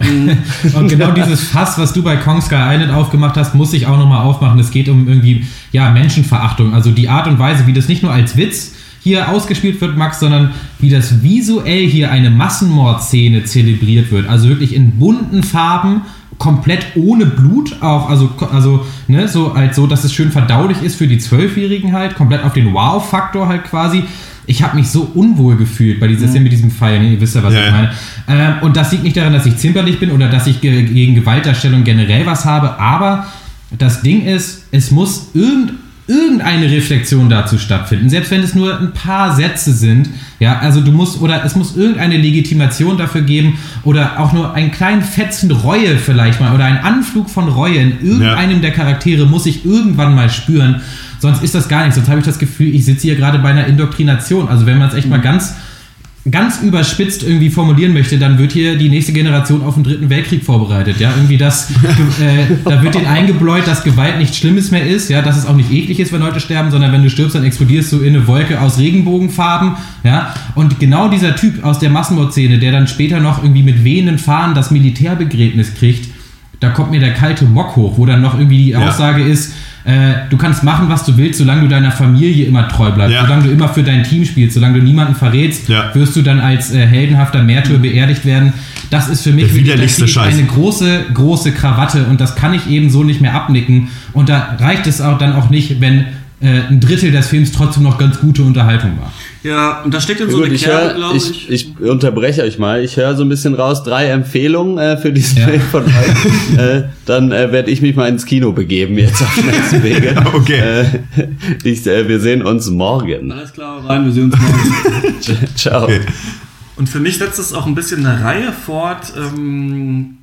Und genau dieses Fass, was du bei Kong Sky Island aufgemacht hast, muss ich auch nochmal aufmachen. Es geht um irgendwie, ja, Menschenverachtung. Also die Art und Weise, wie das nicht nur als Witz hier ausgespielt wird, Max, sondern wie das visuell hier eine Massenmordszene zelebriert wird. Also wirklich in bunten Farben komplett ohne Blut auch, also, also ne, so als so, dass es schön verdaulich ist für die Zwölfjährigen halt, komplett auf den Wow-Faktor halt quasi. Ich habe mich so unwohl gefühlt bei dieser Szene mit diesem Pfeil, ne? ihr wisst ja, was Ja, ich meine. Ähm, und das liegt nicht daran, dass ich zimperlich bin oder dass ich ge gegen Gewaltdarstellung generell was habe, aber das Ding ist, es muss irgend, irgendeine Reflexion dazu stattfinden, selbst wenn es nur ein paar Sätze sind. Ja, also du musst, oder es muss irgendeine Legitimation dafür geben oder auch nur einen kleinen Fetzen Reue vielleicht mal oder ein Anflug von Reue in irgendeinem der Charaktere muss ich irgendwann mal spüren. Sonst ist das gar nicht. Sonst habe ich das Gefühl, ich sitze hier gerade bei einer Indoktrination. Also wenn man es echt mal ganz ganz überspitzt irgendwie formulieren möchte, dann wird hier die nächste Generation auf den dritten Weltkrieg vorbereitet. Ja, irgendwie das, äh, da wird denen eingebläut, dass Gewalt nichts Schlimmes mehr ist, ja, dass es auch nicht eklig ist, wenn Leute sterben, sondern wenn du stirbst, dann explodierst du in eine Wolke aus Regenbogenfarben, ja. Und genau dieser Typ aus der Massenmordszene, der dann später noch irgendwie mit wehenden Fahnen das Militärbegräbnis kriegt, da kommt mir der kalte Mock hoch, wo dann noch irgendwie die Ja. Aussage ist, äh, du kannst machen, was du willst, solange du deiner Familie immer treu bleibst, Ja. solange du immer für dein Team spielst, solange du niemanden verrätst, Ja. wirst du dann als äh, heldenhafter Märtyrer beerdigt werden. Das ist für mich wirklich- eine große, große Krawatte und das kann ich eben so nicht mehr abnicken. Und da reicht es auch dann auch nicht, wenn äh, ein Drittel des Films trotzdem noch ganz gute Unterhaltung war. Ja, und da steckt in so Gut, eine ich, Kerbe, glaube ich, ich unterbreche euch mal. Ich höre so ein bisschen raus drei Empfehlungen äh, für diesen Ja. Film von euch. äh, dann äh, werde ich mich mal ins Kino begeben jetzt auf schnellstem Wege. Okay. Äh, ich, äh, wir sehen uns morgen. Alles klar, rein, wir sehen uns morgen. Ciao. Okay. Und für mich setzt es auch ein bisschen eine Reihe fort. Ähm,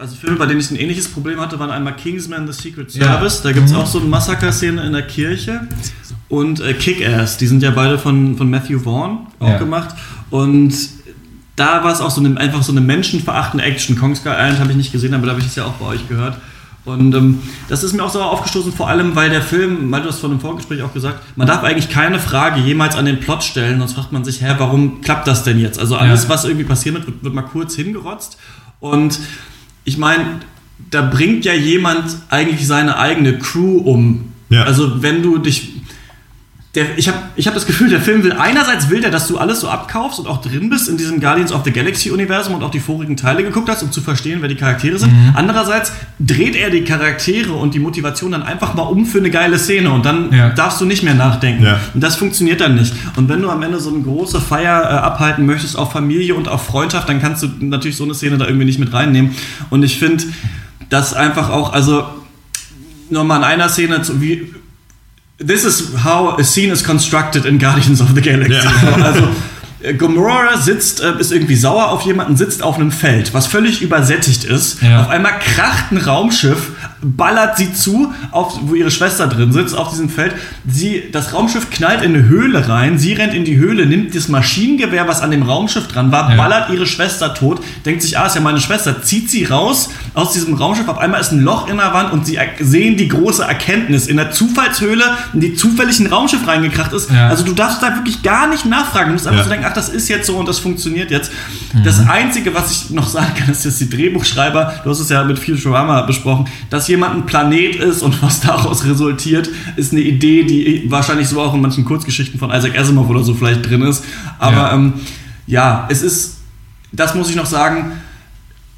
also Filme, bei denen ich ein ähnliches Problem hatte, waren einmal Kingsman, The Secret Ja. Service. Da gibt es auch so eine Massaker-Szene in der Kirche. Und äh, Kick-Ass, die sind ja beide von, von Matthew Vaughn auch Ja. gemacht. Und da war es auch so eine, einfach so eine menschenverachtende Action. Kong Skull Island habe ich nicht gesehen, aber da habe ich es ja auch bei euch gehört. Und ähm, das ist mir auch so aufgestoßen, vor allem, weil der Film, weil du hast vor dem Vorgespräch auch gesagt, man darf eigentlich keine Frage jemals an den Plot stellen, sonst fragt man sich, hä, warum klappt das denn jetzt? Also alles, Ja. was irgendwie passiert wird, wird, wird mal kurz hingerotzt. Und ich meine, da bringt ja jemand eigentlich seine eigene Crew um. Ja. Also wenn du dich der, ich habe ich hab das Gefühl, der Film will, einerseits will der, dass du alles so abkaufst und auch drin bist in diesem Guardians of the Galaxy Universum und auch die vorigen Teile geguckt hast, um zu verstehen, wer die Charaktere sind. Mhm. Andererseits dreht er die Charaktere und die Motivation dann einfach mal um für eine geile Szene und dann Ja. darfst du nicht mehr nachdenken. Ja. Und das funktioniert dann nicht. Und wenn du am Ende so eine große Feier äh, abhalten möchtest auf Familie und auf Freundschaft, dann kannst du natürlich so eine Szene da irgendwie nicht mit reinnehmen. Und ich finde, das einfach auch, also nochmal in einer Szene, zu, wie, This is how a scene is constructed in Guardians of the Galaxy. Ja. Also äh, Gamora sitzt, äh, ist irgendwie sauer auf jemanden, sitzt auf einem Feld, was völlig übersättigt ist. Ja. Auf einmal kracht ein Raumschiff, ballert sie zu, auf, wo ihre Schwester drin sitzt, auf diesem Feld. Sie, das Raumschiff knallt in eine Höhle rein, sie rennt in die Höhle, nimmt das Maschinengewehr, was an dem Raumschiff dran war, Ja. ballert ihre Schwester tot, denkt sich, ah, ist ja meine Schwester, zieht sie raus aus diesem Raumschiff, auf einmal ist ein Loch in der Wand und sie sehen die große Erkenntnis in der Zufallshöhle, in die zufällig ein Raumschiff reingekracht ist. Ja. Also du darfst da wirklich gar nicht nachfragen. Du musst einfach so denken, ach, das ist jetzt so und das funktioniert jetzt. Das Einzige, was ich noch sagen kann, ist, dass die Drehbuchschreiber, du hast es ja mit viel Futurama besprochen, dass jemand ein Planet ist und was daraus resultiert, ist eine Idee, die wahrscheinlich so auch in manchen Kurzgeschichten von Isaac Asimov oder so vielleicht drin ist. Aber Ja. ähm, ja, es ist, das muss ich noch sagen,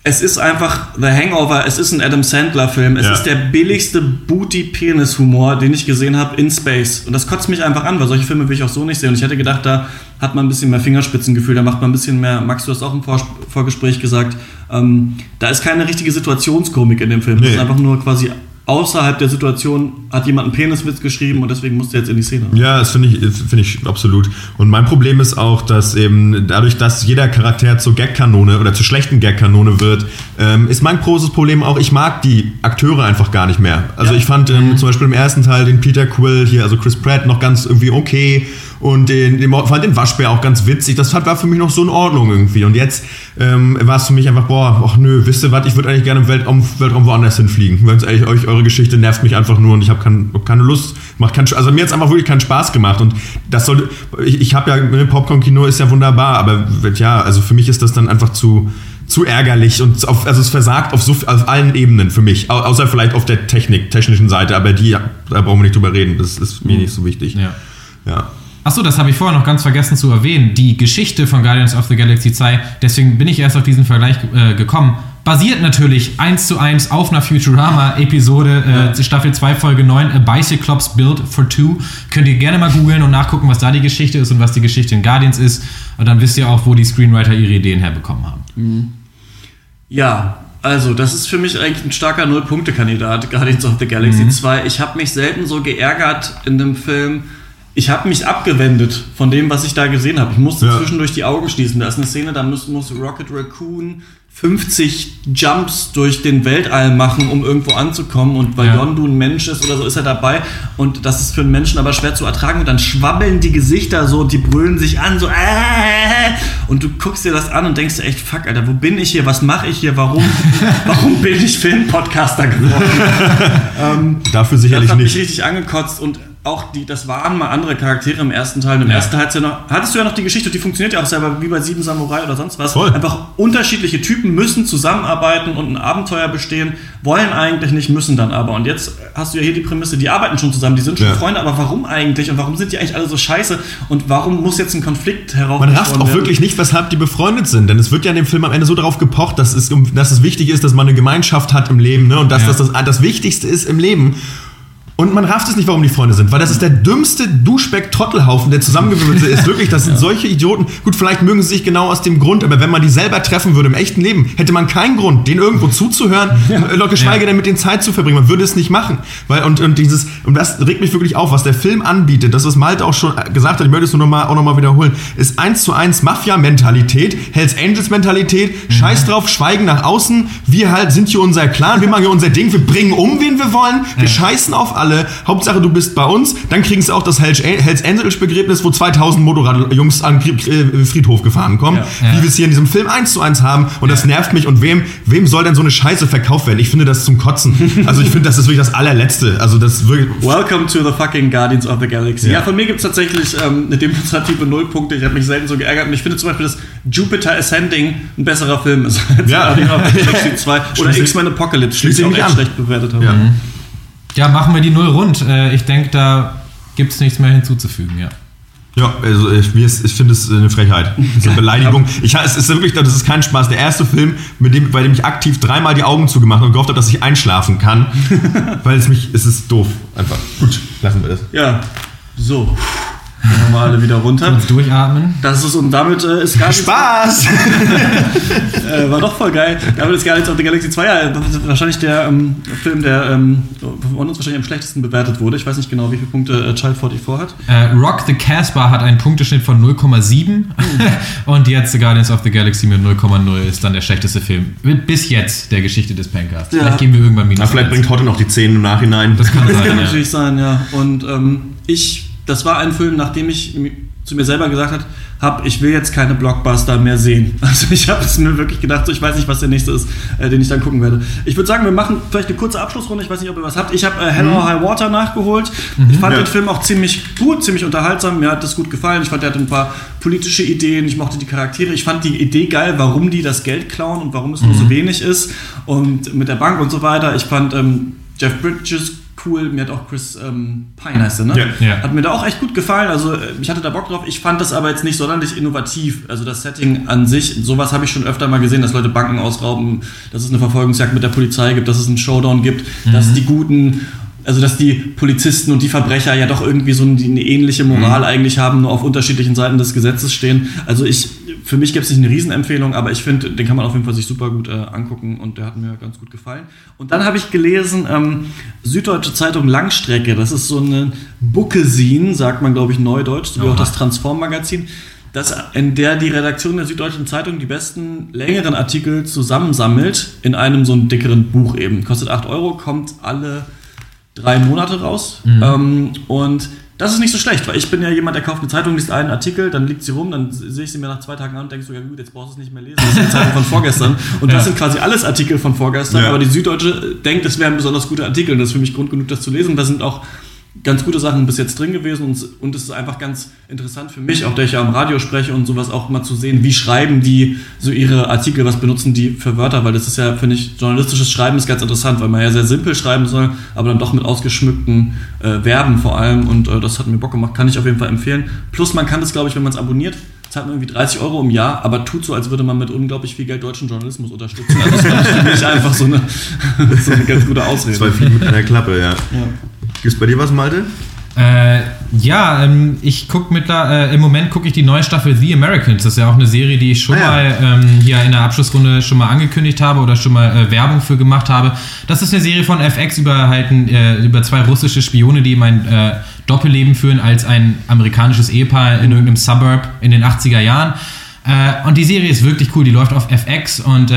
es ist einfach The Hangover, es ist ein Adam Sandler-Film, es Ja. ist der billigste Booty-Penis-Humor, den ich gesehen habe in Space. Und das kotzt mich einfach an, weil solche Filme will ich auch so nicht sehen. Und ich hätte gedacht, da hat man ein bisschen mehr Fingerspitzengefühl, da macht man ein bisschen mehr, Max, du hast auch im Vor Vorgespräch gesagt, ähm, da ist keine richtige Situationskomik in dem Film. Das Nee. ist einfach nur quasi außerhalb der Situation, hat jemand einen Peniswitz geschrieben und deswegen musste er jetzt in die Szene. Ja, das finde ich, das finde ich absolut. Und mein Problem ist auch, dass eben dadurch, dass jeder Charakter zur Gagkanone oder zur schlechten Gagkanone wird, ähm, ist mein großes Problem auch, ich mag die Akteure einfach gar nicht mehr. Also Ja. ich fand ähm, zum Beispiel im ersten Teil den Peter Quill hier, also Chris Pratt, noch ganz irgendwie okay und den, den fand den Waschbär auch ganz witzig. Das war für mich noch so in Ordnung irgendwie. Und jetzt ähm, war es für mich einfach, boah, ach nö, wisst ihr was, ich würde eigentlich gerne im Weltraum, Weltraum woanders hinfliegen. Ganz ehrlich, euch, eure Geschichte nervt mich einfach nur und ich habe kein, keine Lust. Macht keinen, also mir hat es einfach wirklich keinen Spaß gemacht. Und das soll, ich, ich habe ja, ne, Popcorn-Kino ist ja wunderbar, aber ja, also für mich ist das dann einfach zu zu ärgerlich und auf, also es versagt auf so auf allen Ebenen für mich, au- außer vielleicht auf der Technik, technischen Seite, aber die, da brauchen wir nicht drüber reden, das ist mir nicht so wichtig. Ja. Ja. Achso, das habe ich vorher noch ganz vergessen zu erwähnen. Die Geschichte von Guardians of the Galaxy 2, deswegen bin ich erst auf diesen Vergleich äh, gekommen, basiert natürlich eins zu eins auf einer Futurama-Episode, äh, Staffel 2, Folge 9, A Bicyclops Build for Two. Könnt ihr gerne mal googeln und nachgucken, was da die Geschichte ist und was die Geschichte in Guardians ist. Und dann wisst ihr auch, wo die Screenwriter ihre Ideen herbekommen haben. Ja, also das ist für mich eigentlich ein starker Null-Punkte-Kandidat, Guardians of the Galaxy 2. Ich habe mich selten so geärgert in dem Film. Ich habe mich abgewendet von dem, was ich da gesehen habe. Ich musste Ja. zwischendurch die Augen schließen. Da ist eine Szene, da muss, muss Rocket Raccoon 50 Jumps durch den Weltall machen, um irgendwo anzukommen. Und weil Ja. Yondu ein Mensch ist oder so, ist er dabei. Und das ist für einen Menschen aber schwer zu ertragen. Und dann schwabbeln die Gesichter so und die brüllen sich an, so äh, Und du guckst dir das an und denkst dir echt, fuck, Alter, wo bin ich hier? Was mache ich hier? Warum, warum bin ich Filmpodcaster geworden? Dafür Das sicherlich hat mich nicht. richtig angekotzt und auch die, das waren mal andere Charaktere im ersten Teil. Im Ja. ersten Teil ja noch, hattest du ja noch die Geschichte, die funktioniert ja auch selber wie bei Sieben Samurai oder sonst was. Voll. Einfach unterschiedliche Typen müssen zusammenarbeiten und ein Abenteuer bestehen, wollen eigentlich nicht, müssen dann aber. Und jetzt hast du ja hier die Prämisse, die arbeiten schon zusammen, die sind schon Ja. Freunde, aber warum eigentlich? Und warum sind die eigentlich alle so scheiße? Und warum muss jetzt ein Konflikt Man heraufbeschworen rafft auch werden? wirklich nicht, weshalb die befreundet sind. Denn es wird ja in dem Film am Ende so darauf gepocht, dass es, dass es wichtig ist, dass man eine Gemeinschaft hat im Leben ne? und dass Ja. das, das das Wichtigste ist im Leben. Und man rafft es nicht, warum die Freunde sind, weil das ist der dümmste Duschbeck-Trottelhaufen, der zusammengewürfelt ist. Wirklich, das sind solche Idioten. Gut, vielleicht mögen sie sich genau aus dem Grund, aber wenn man die selber treffen würde im echten Leben, hätte man keinen Grund, denen irgendwo zuzuhören, ja. geschweige Ja. denn mit denen Zeit zu verbringen. Man würde es nicht machen. Weil, und, und dieses, und das regt mich wirklich auf, was der Film anbietet, das, was Malte auch schon gesagt hat, ich möchte es nur noch mal, auch nochmal wiederholen, ist eins zu eins Mafia-Mentalität, Hells Angels-Mentalität, Scheiß drauf, Schweigen nach außen, wir halt sind hier unser Clan, wir machen hier unser Ding, wir bringen um, wen wir wollen, wir scheißen auf alle, Hauptsache du bist bei uns, dann kriegen sie auch das Hells Hells Angels-Begräbnis, wo 2000 Motorradjungs an äh, Friedhof gefahren kommen, Ja. wie wir es hier in diesem Film eins zu eins haben und das nervt mich und wem, wem soll denn so eine Scheiße verkauft werden? Ich finde das zum Kotzen. Also ich finde, das ist wirklich das allerletzte. Also das wirklich, Welcome to the fucking Guardians of the Galaxy. Ja, Ja. von mir gibt es tatsächlich ähm, eine demonstrative Nullpunkte. Ich habe mich selten so geärgert. Und ich finde zum Beispiel, dass Jupiter Ascending ein besserer Film ist als Ja. Guardians of the Galaxy 2 oder X-Men Apocalypse, die schließe ich auch echt schlecht bewertet habe. Ja. Ja, machen wir die Null rund. Äh, ich denke, da gibt es nichts mehr hinzuzufügen, ja. Ja, also ich, mir ist, ich finde es eine Frechheit. Es ist eine Beleidigung. Ich, es ist wirklich, das ist kein Spaß. Der erste Film, mit dem, bei dem ich aktiv dreimal die Augen zugemacht habe und gehofft habe, dass ich einschlafen kann. weil es mich, es ist doof. Einfach. Gut, lassen wir das. Ja, so. Gehen wir mal alle wieder runter. Kurz durchatmen. Das ist und damit äh, ist Guardians Spaß! äh, war doch voll geil. Damit ist Guardians of the Galaxy 2 ja das ist wahrscheinlich der ähm, Film, der ähm, von uns wahrscheinlich am schlechtesten bewertet wurde. Ich weiß nicht genau, wie viele Punkte äh, Child 44 hat. Äh, Rock the Casbah hat einen Punkteschnitt von 0,7 und jetzt The Guardians of the Galaxy mit 0,0 ist dann der schlechteste Film. Bis jetzt der Geschichte des Pencasts. Ja. Vielleicht gehen wir irgendwann minus Na, vielleicht bringt heute noch die 10 im Nachhinein. Das kann Das sein, kann ja. natürlich sein, ja. Und ähm, ich, das war ein Film, nachdem ich zu mir selber gesagt habe, hab, ich will jetzt keine Blockbuster mehr sehen. Also ich habe es mir wirklich gedacht, so, ich weiß nicht, was der nächste ist, äh, den ich dann gucken werde. Ich würde sagen, wir machen vielleicht eine kurze Abschlussrunde. Ich weiß nicht, ob ihr was habt. Ich habe äh, Hell or High Water nachgeholt. Ich fand Ja. den Film auch ziemlich gut, ziemlich unterhaltsam. Mir hat das gut gefallen. Ich fand, er hatte ein paar politische Ideen. Ich mochte die Charaktere. Ich fand die Idee geil, warum die das Geld klauen und warum es nur so wenig ist. Und mit der Bank und so weiter. Ich fand ähm, Jeff Bridges cool. Mir hat auch Chris ähm, Pine heißt er, ne? Ja. Ja. Hat mir da auch echt gut gefallen. Also äh, ich hatte da Bock drauf. Ich fand das aber jetzt nicht sonderlich innovativ. Also das Setting an sich, sowas habe ich schon öfter mal gesehen, dass Leute Banken ausrauben, dass es eine Verfolgungsjagd mit der Polizei gibt, dass es einen Showdown gibt, dass die Guten, also dass die Polizisten und die Verbrecher ja doch irgendwie so eine, eine ähnliche Moral eigentlich haben, nur auf unterschiedlichen Seiten des Gesetzes stehen. Also ich, für mich gibt es nicht eine Riesenempfehlung, aber ich finde, den kann man auf jeden Fall sich super gut äh, angucken und der hat mir ganz gut gefallen. Und dann habe ich gelesen, ähm, Süddeutsche Zeitung Langstrecke, das ist so eine Bookesin, sagt man glaube ich neudeutsch, so wie auch das Transform-Magazin, das, in der die Redaktion der Süddeutschen Zeitung die besten längeren Artikel zusammensammelt in einem so einem dickeren Buch eben. Kostet 8 Euro, kommt alle drei Monate raus. Ähm, und das ist nicht so schlecht, weil ich bin ja jemand, der kauft eine Zeitung, liest einen Artikel, dann liegt sie rum, dann sehe ich sie mir nach zwei Tagen an und denke so, ja gut, jetzt brauchst du es nicht mehr lesen. Das ist die Zeitung von vorgestern. Und das Ja. sind quasi alles Artikel von vorgestern, Ja. aber die Süddeutsche denkt, es wären besonders gute Artikel und das ist für mich Grund genug, das zu lesen. Da sind auch ganz gute Sachen bis jetzt drin gewesen und, und es ist einfach ganz interessant für mich, auch der ich ja am Radio spreche und sowas auch mal zu sehen, wie schreiben die so ihre Artikel, was benutzen die für Wörter, weil das ist ja, finde ich, journalistisches Schreiben ist ganz interessant, weil man ja sehr simpel schreiben soll, aber dann doch mit ausgeschmückten äh, Verben vor allem und äh, das hat mir Bock gemacht, kann ich auf jeden Fall empfehlen. Plus man kann das, glaube ich, wenn man es abonniert, zahlt man irgendwie 30 Euro im Jahr, aber tut so, als würde man mit unglaublich viel Geld deutschen Journalismus unterstützen. Also das ist für mich einfach so eine, so eine ganz gute Ausrede. Zwei Fliegen mit einer Klappe, ja. ja. Gibt's bei dir was, Malte? Äh, ja, ähm, ich gucke äh, im Moment gucke ich die neue Staffel The Americans. Das ist ja auch eine Serie, die ich schon ah, ja. mal ähm, hier in der Abschlussrunde schon mal angekündigt habe oder schon mal äh, Werbung für gemacht habe. Das ist eine Serie von FX über halt äh, über zwei russische Spione, die mein äh, Doppelleben führen als ein amerikanisches Ehepaar in irgendeinem Suburb in den 80er Jahren. Äh, und die Serie ist wirklich cool, die läuft auf FX und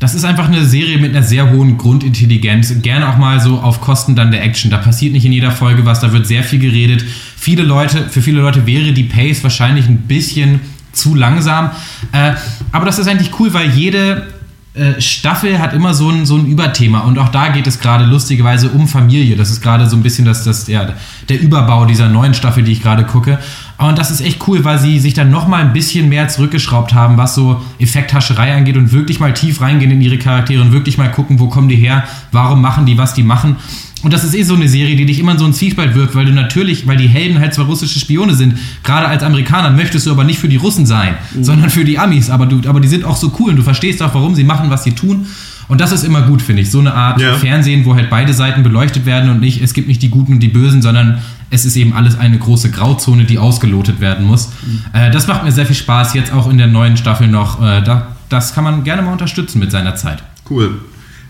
das ist einfach eine Serie mit einer sehr hohen Grundintelligenz. Gerne auch mal so auf Kosten dann der Action. Da passiert nicht in jeder Folge was, da wird sehr viel geredet. Viele Leute, für viele Leute wäre die Pace wahrscheinlich ein bisschen zu langsam. Äh, aber das ist eigentlich cool, weil jede äh, Staffel hat immer so ein, so ein Überthema und auch da geht es gerade lustigerweise um Familie. Das ist gerade so ein bisschen das, das, ja, der Überbau dieser neuen Staffel, die ich gerade gucke. Und das ist echt cool, weil sie sich dann nochmal ein bisschen mehr zurückgeschraubt haben, was so Effekthascherei angeht und wirklich mal tief reingehen in ihre Charaktere und wirklich mal gucken, wo kommen die her, warum machen die, was die machen. Und das ist eh so eine Serie, die dich immer in so ein Zwiespalt wirft, weil du natürlich, weil die Helden halt zwar russische Spione sind, gerade als Amerikaner möchtest du aber nicht für die Russen sein, mhm. sondern für die Amis. Aber, du, aber die sind auch so cool und du verstehst auch, warum sie machen, was sie tun. Und das ist immer gut, finde ich. So eine Art ja. Fernsehen, wo halt beide Seiten beleuchtet werden und nicht, es gibt nicht die Guten und die Bösen, sondern es ist eben alles eine große Grauzone, die ausgelotet werden muss. Mhm. Äh, das macht mir sehr viel Spaß, jetzt auch in der neuen Staffel noch. Äh, da, das kann man gerne mal unterstützen mit seiner Zeit. Cool.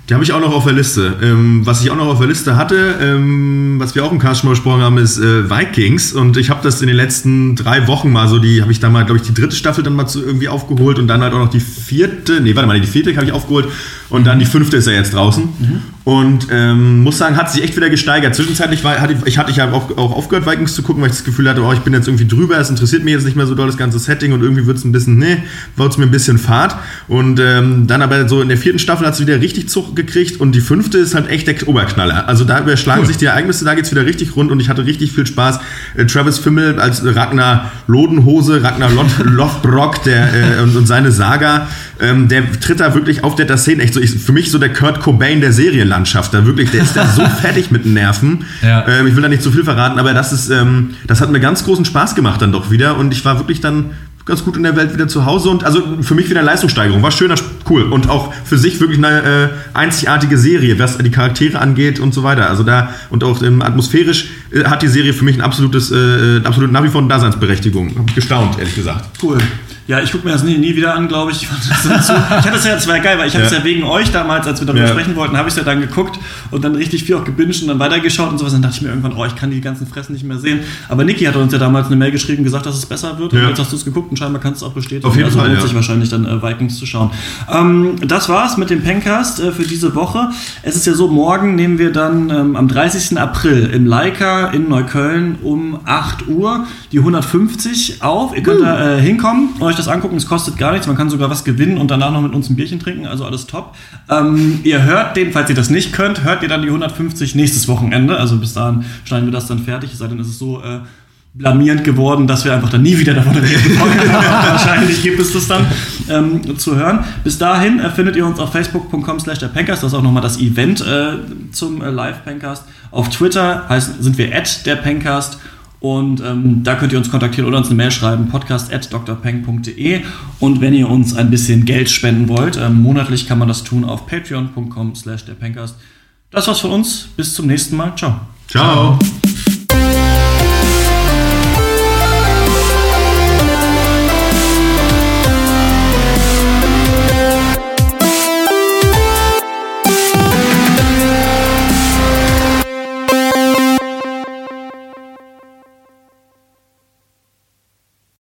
Die habe ich auch noch auf der Liste. Ähm, was ich auch noch auf der Liste hatte, ähm, was wir auch im Cast schon mal besprochen haben, ist äh, Vikings. Und ich habe das in den letzten drei Wochen mal so, die habe ich da mal, glaube ich, die dritte Staffel dann mal zu, irgendwie aufgeholt und dann halt auch noch die vierte, nee, warte mal, die vierte habe ich aufgeholt und dann die fünfte ist ja jetzt draußen. Mhm. Und ähm, muss sagen, hat sich echt wieder gesteigert. Zwischenzeitlich war, hatte ich, hatte ich ja auch, auch aufgehört, Vikings zu gucken, weil ich das Gefühl hatte, oh, ich bin jetzt irgendwie drüber, es interessiert mich jetzt nicht mehr so doll das ganze Setting und irgendwie wird es ein bisschen, nee, wird es mir ein bisschen Fahrt. Und ähm, dann aber so in der vierten Staffel hat es wieder richtig Zug gekriegt und die fünfte ist halt echt der Oberknaller. Also da überschlagen cool. sich die Ereignisse, da geht es wieder richtig rund und ich hatte richtig viel Spaß. Äh, Travis Fimmel als Ragnar Lodenhose, Ragnar Lothbrok der, äh, und, und, seine Saga, ähm, der tritt da wirklich auf der Szene echt so, ich, für mich so der Kurt Cobain der Serienlandschaft. Da wirklich, der ist da so fertig mit den Nerven. Ja. Ähm, ich will da nicht zu viel verraten, aber das ist, ähm, das hat mir ganz großen Spaß gemacht dann doch wieder und ich war wirklich dann ganz gut in der Welt wieder zu Hause und also für mich wieder Leistungssteigerung. War schön, cool und auch für sich wirklich eine äh, einzigartige Serie, was die Charaktere angeht und so weiter. Also da und auch ähm, atmosphärisch äh, hat die Serie für mich ein absolutes, äh, absolut nach wie vor eine Daseinsberechtigung. Hab gestaunt, ehrlich gesagt. Cool. Ja, ich gucke mir das nie, nie, wieder an, glaube ich. Ich, so, hatte es ja, das war geil, weil ich habe es ja. ja wegen euch damals, als wir darüber ja. sprechen wollten, habe ich es ja dann geguckt und dann richtig viel auch gebinged und dann weitergeschaut und sowas. Dann dachte ich mir irgendwann, oh, ich kann die ganzen Fressen nicht mehr sehen. Aber Niki hat uns ja damals eine Mail geschrieben, gesagt, dass es besser wird. Ja. Und jetzt hast du es geguckt und scheinbar kannst du es auch bestätigen. Auf jeden also Fall, lohnt sich wahrscheinlich dann äh, Vikings zu schauen. Ähm, das war's mit dem Pencast äh, für diese Woche. Es ist ja so, morgen nehmen wir dann ähm, am 30. April im Leica in Neukölln um 8 Uhr die 150 auf. Ihr könnt uh. da äh, hinkommen und euch das angucken. Es kostet gar nichts. Man kann sogar was gewinnen und danach noch mit uns ein Bierchen trinken. Also alles top. Ähm, ihr hört den, falls ihr das nicht könnt, hört ihr dann die 150 nächstes Wochenende. Also bis dahin schneiden wir das dann fertig. Es sei denn, es ist so äh, blamierend geworden, dass wir einfach dann nie wieder davon reden wollen. Wahrscheinlich gibt es das dann ähm, zu hören. Bis dahin äh, findet ihr uns auf facebook.com slash der Pencast. Das ist auch nochmal das Event äh, zum äh, Live-Pencast. Auf Twitter heißt, sind wir at der Pencast. Und ähm, da könnt ihr uns kontaktieren oder uns eine Mail schreiben, podcast.drpeng.de. Und wenn ihr uns ein bisschen Geld spenden wollt, ähm, monatlich kann man das tun auf patreon.com slash der Das war's von uns. Bis zum nächsten Mal. Ciao. Ciao.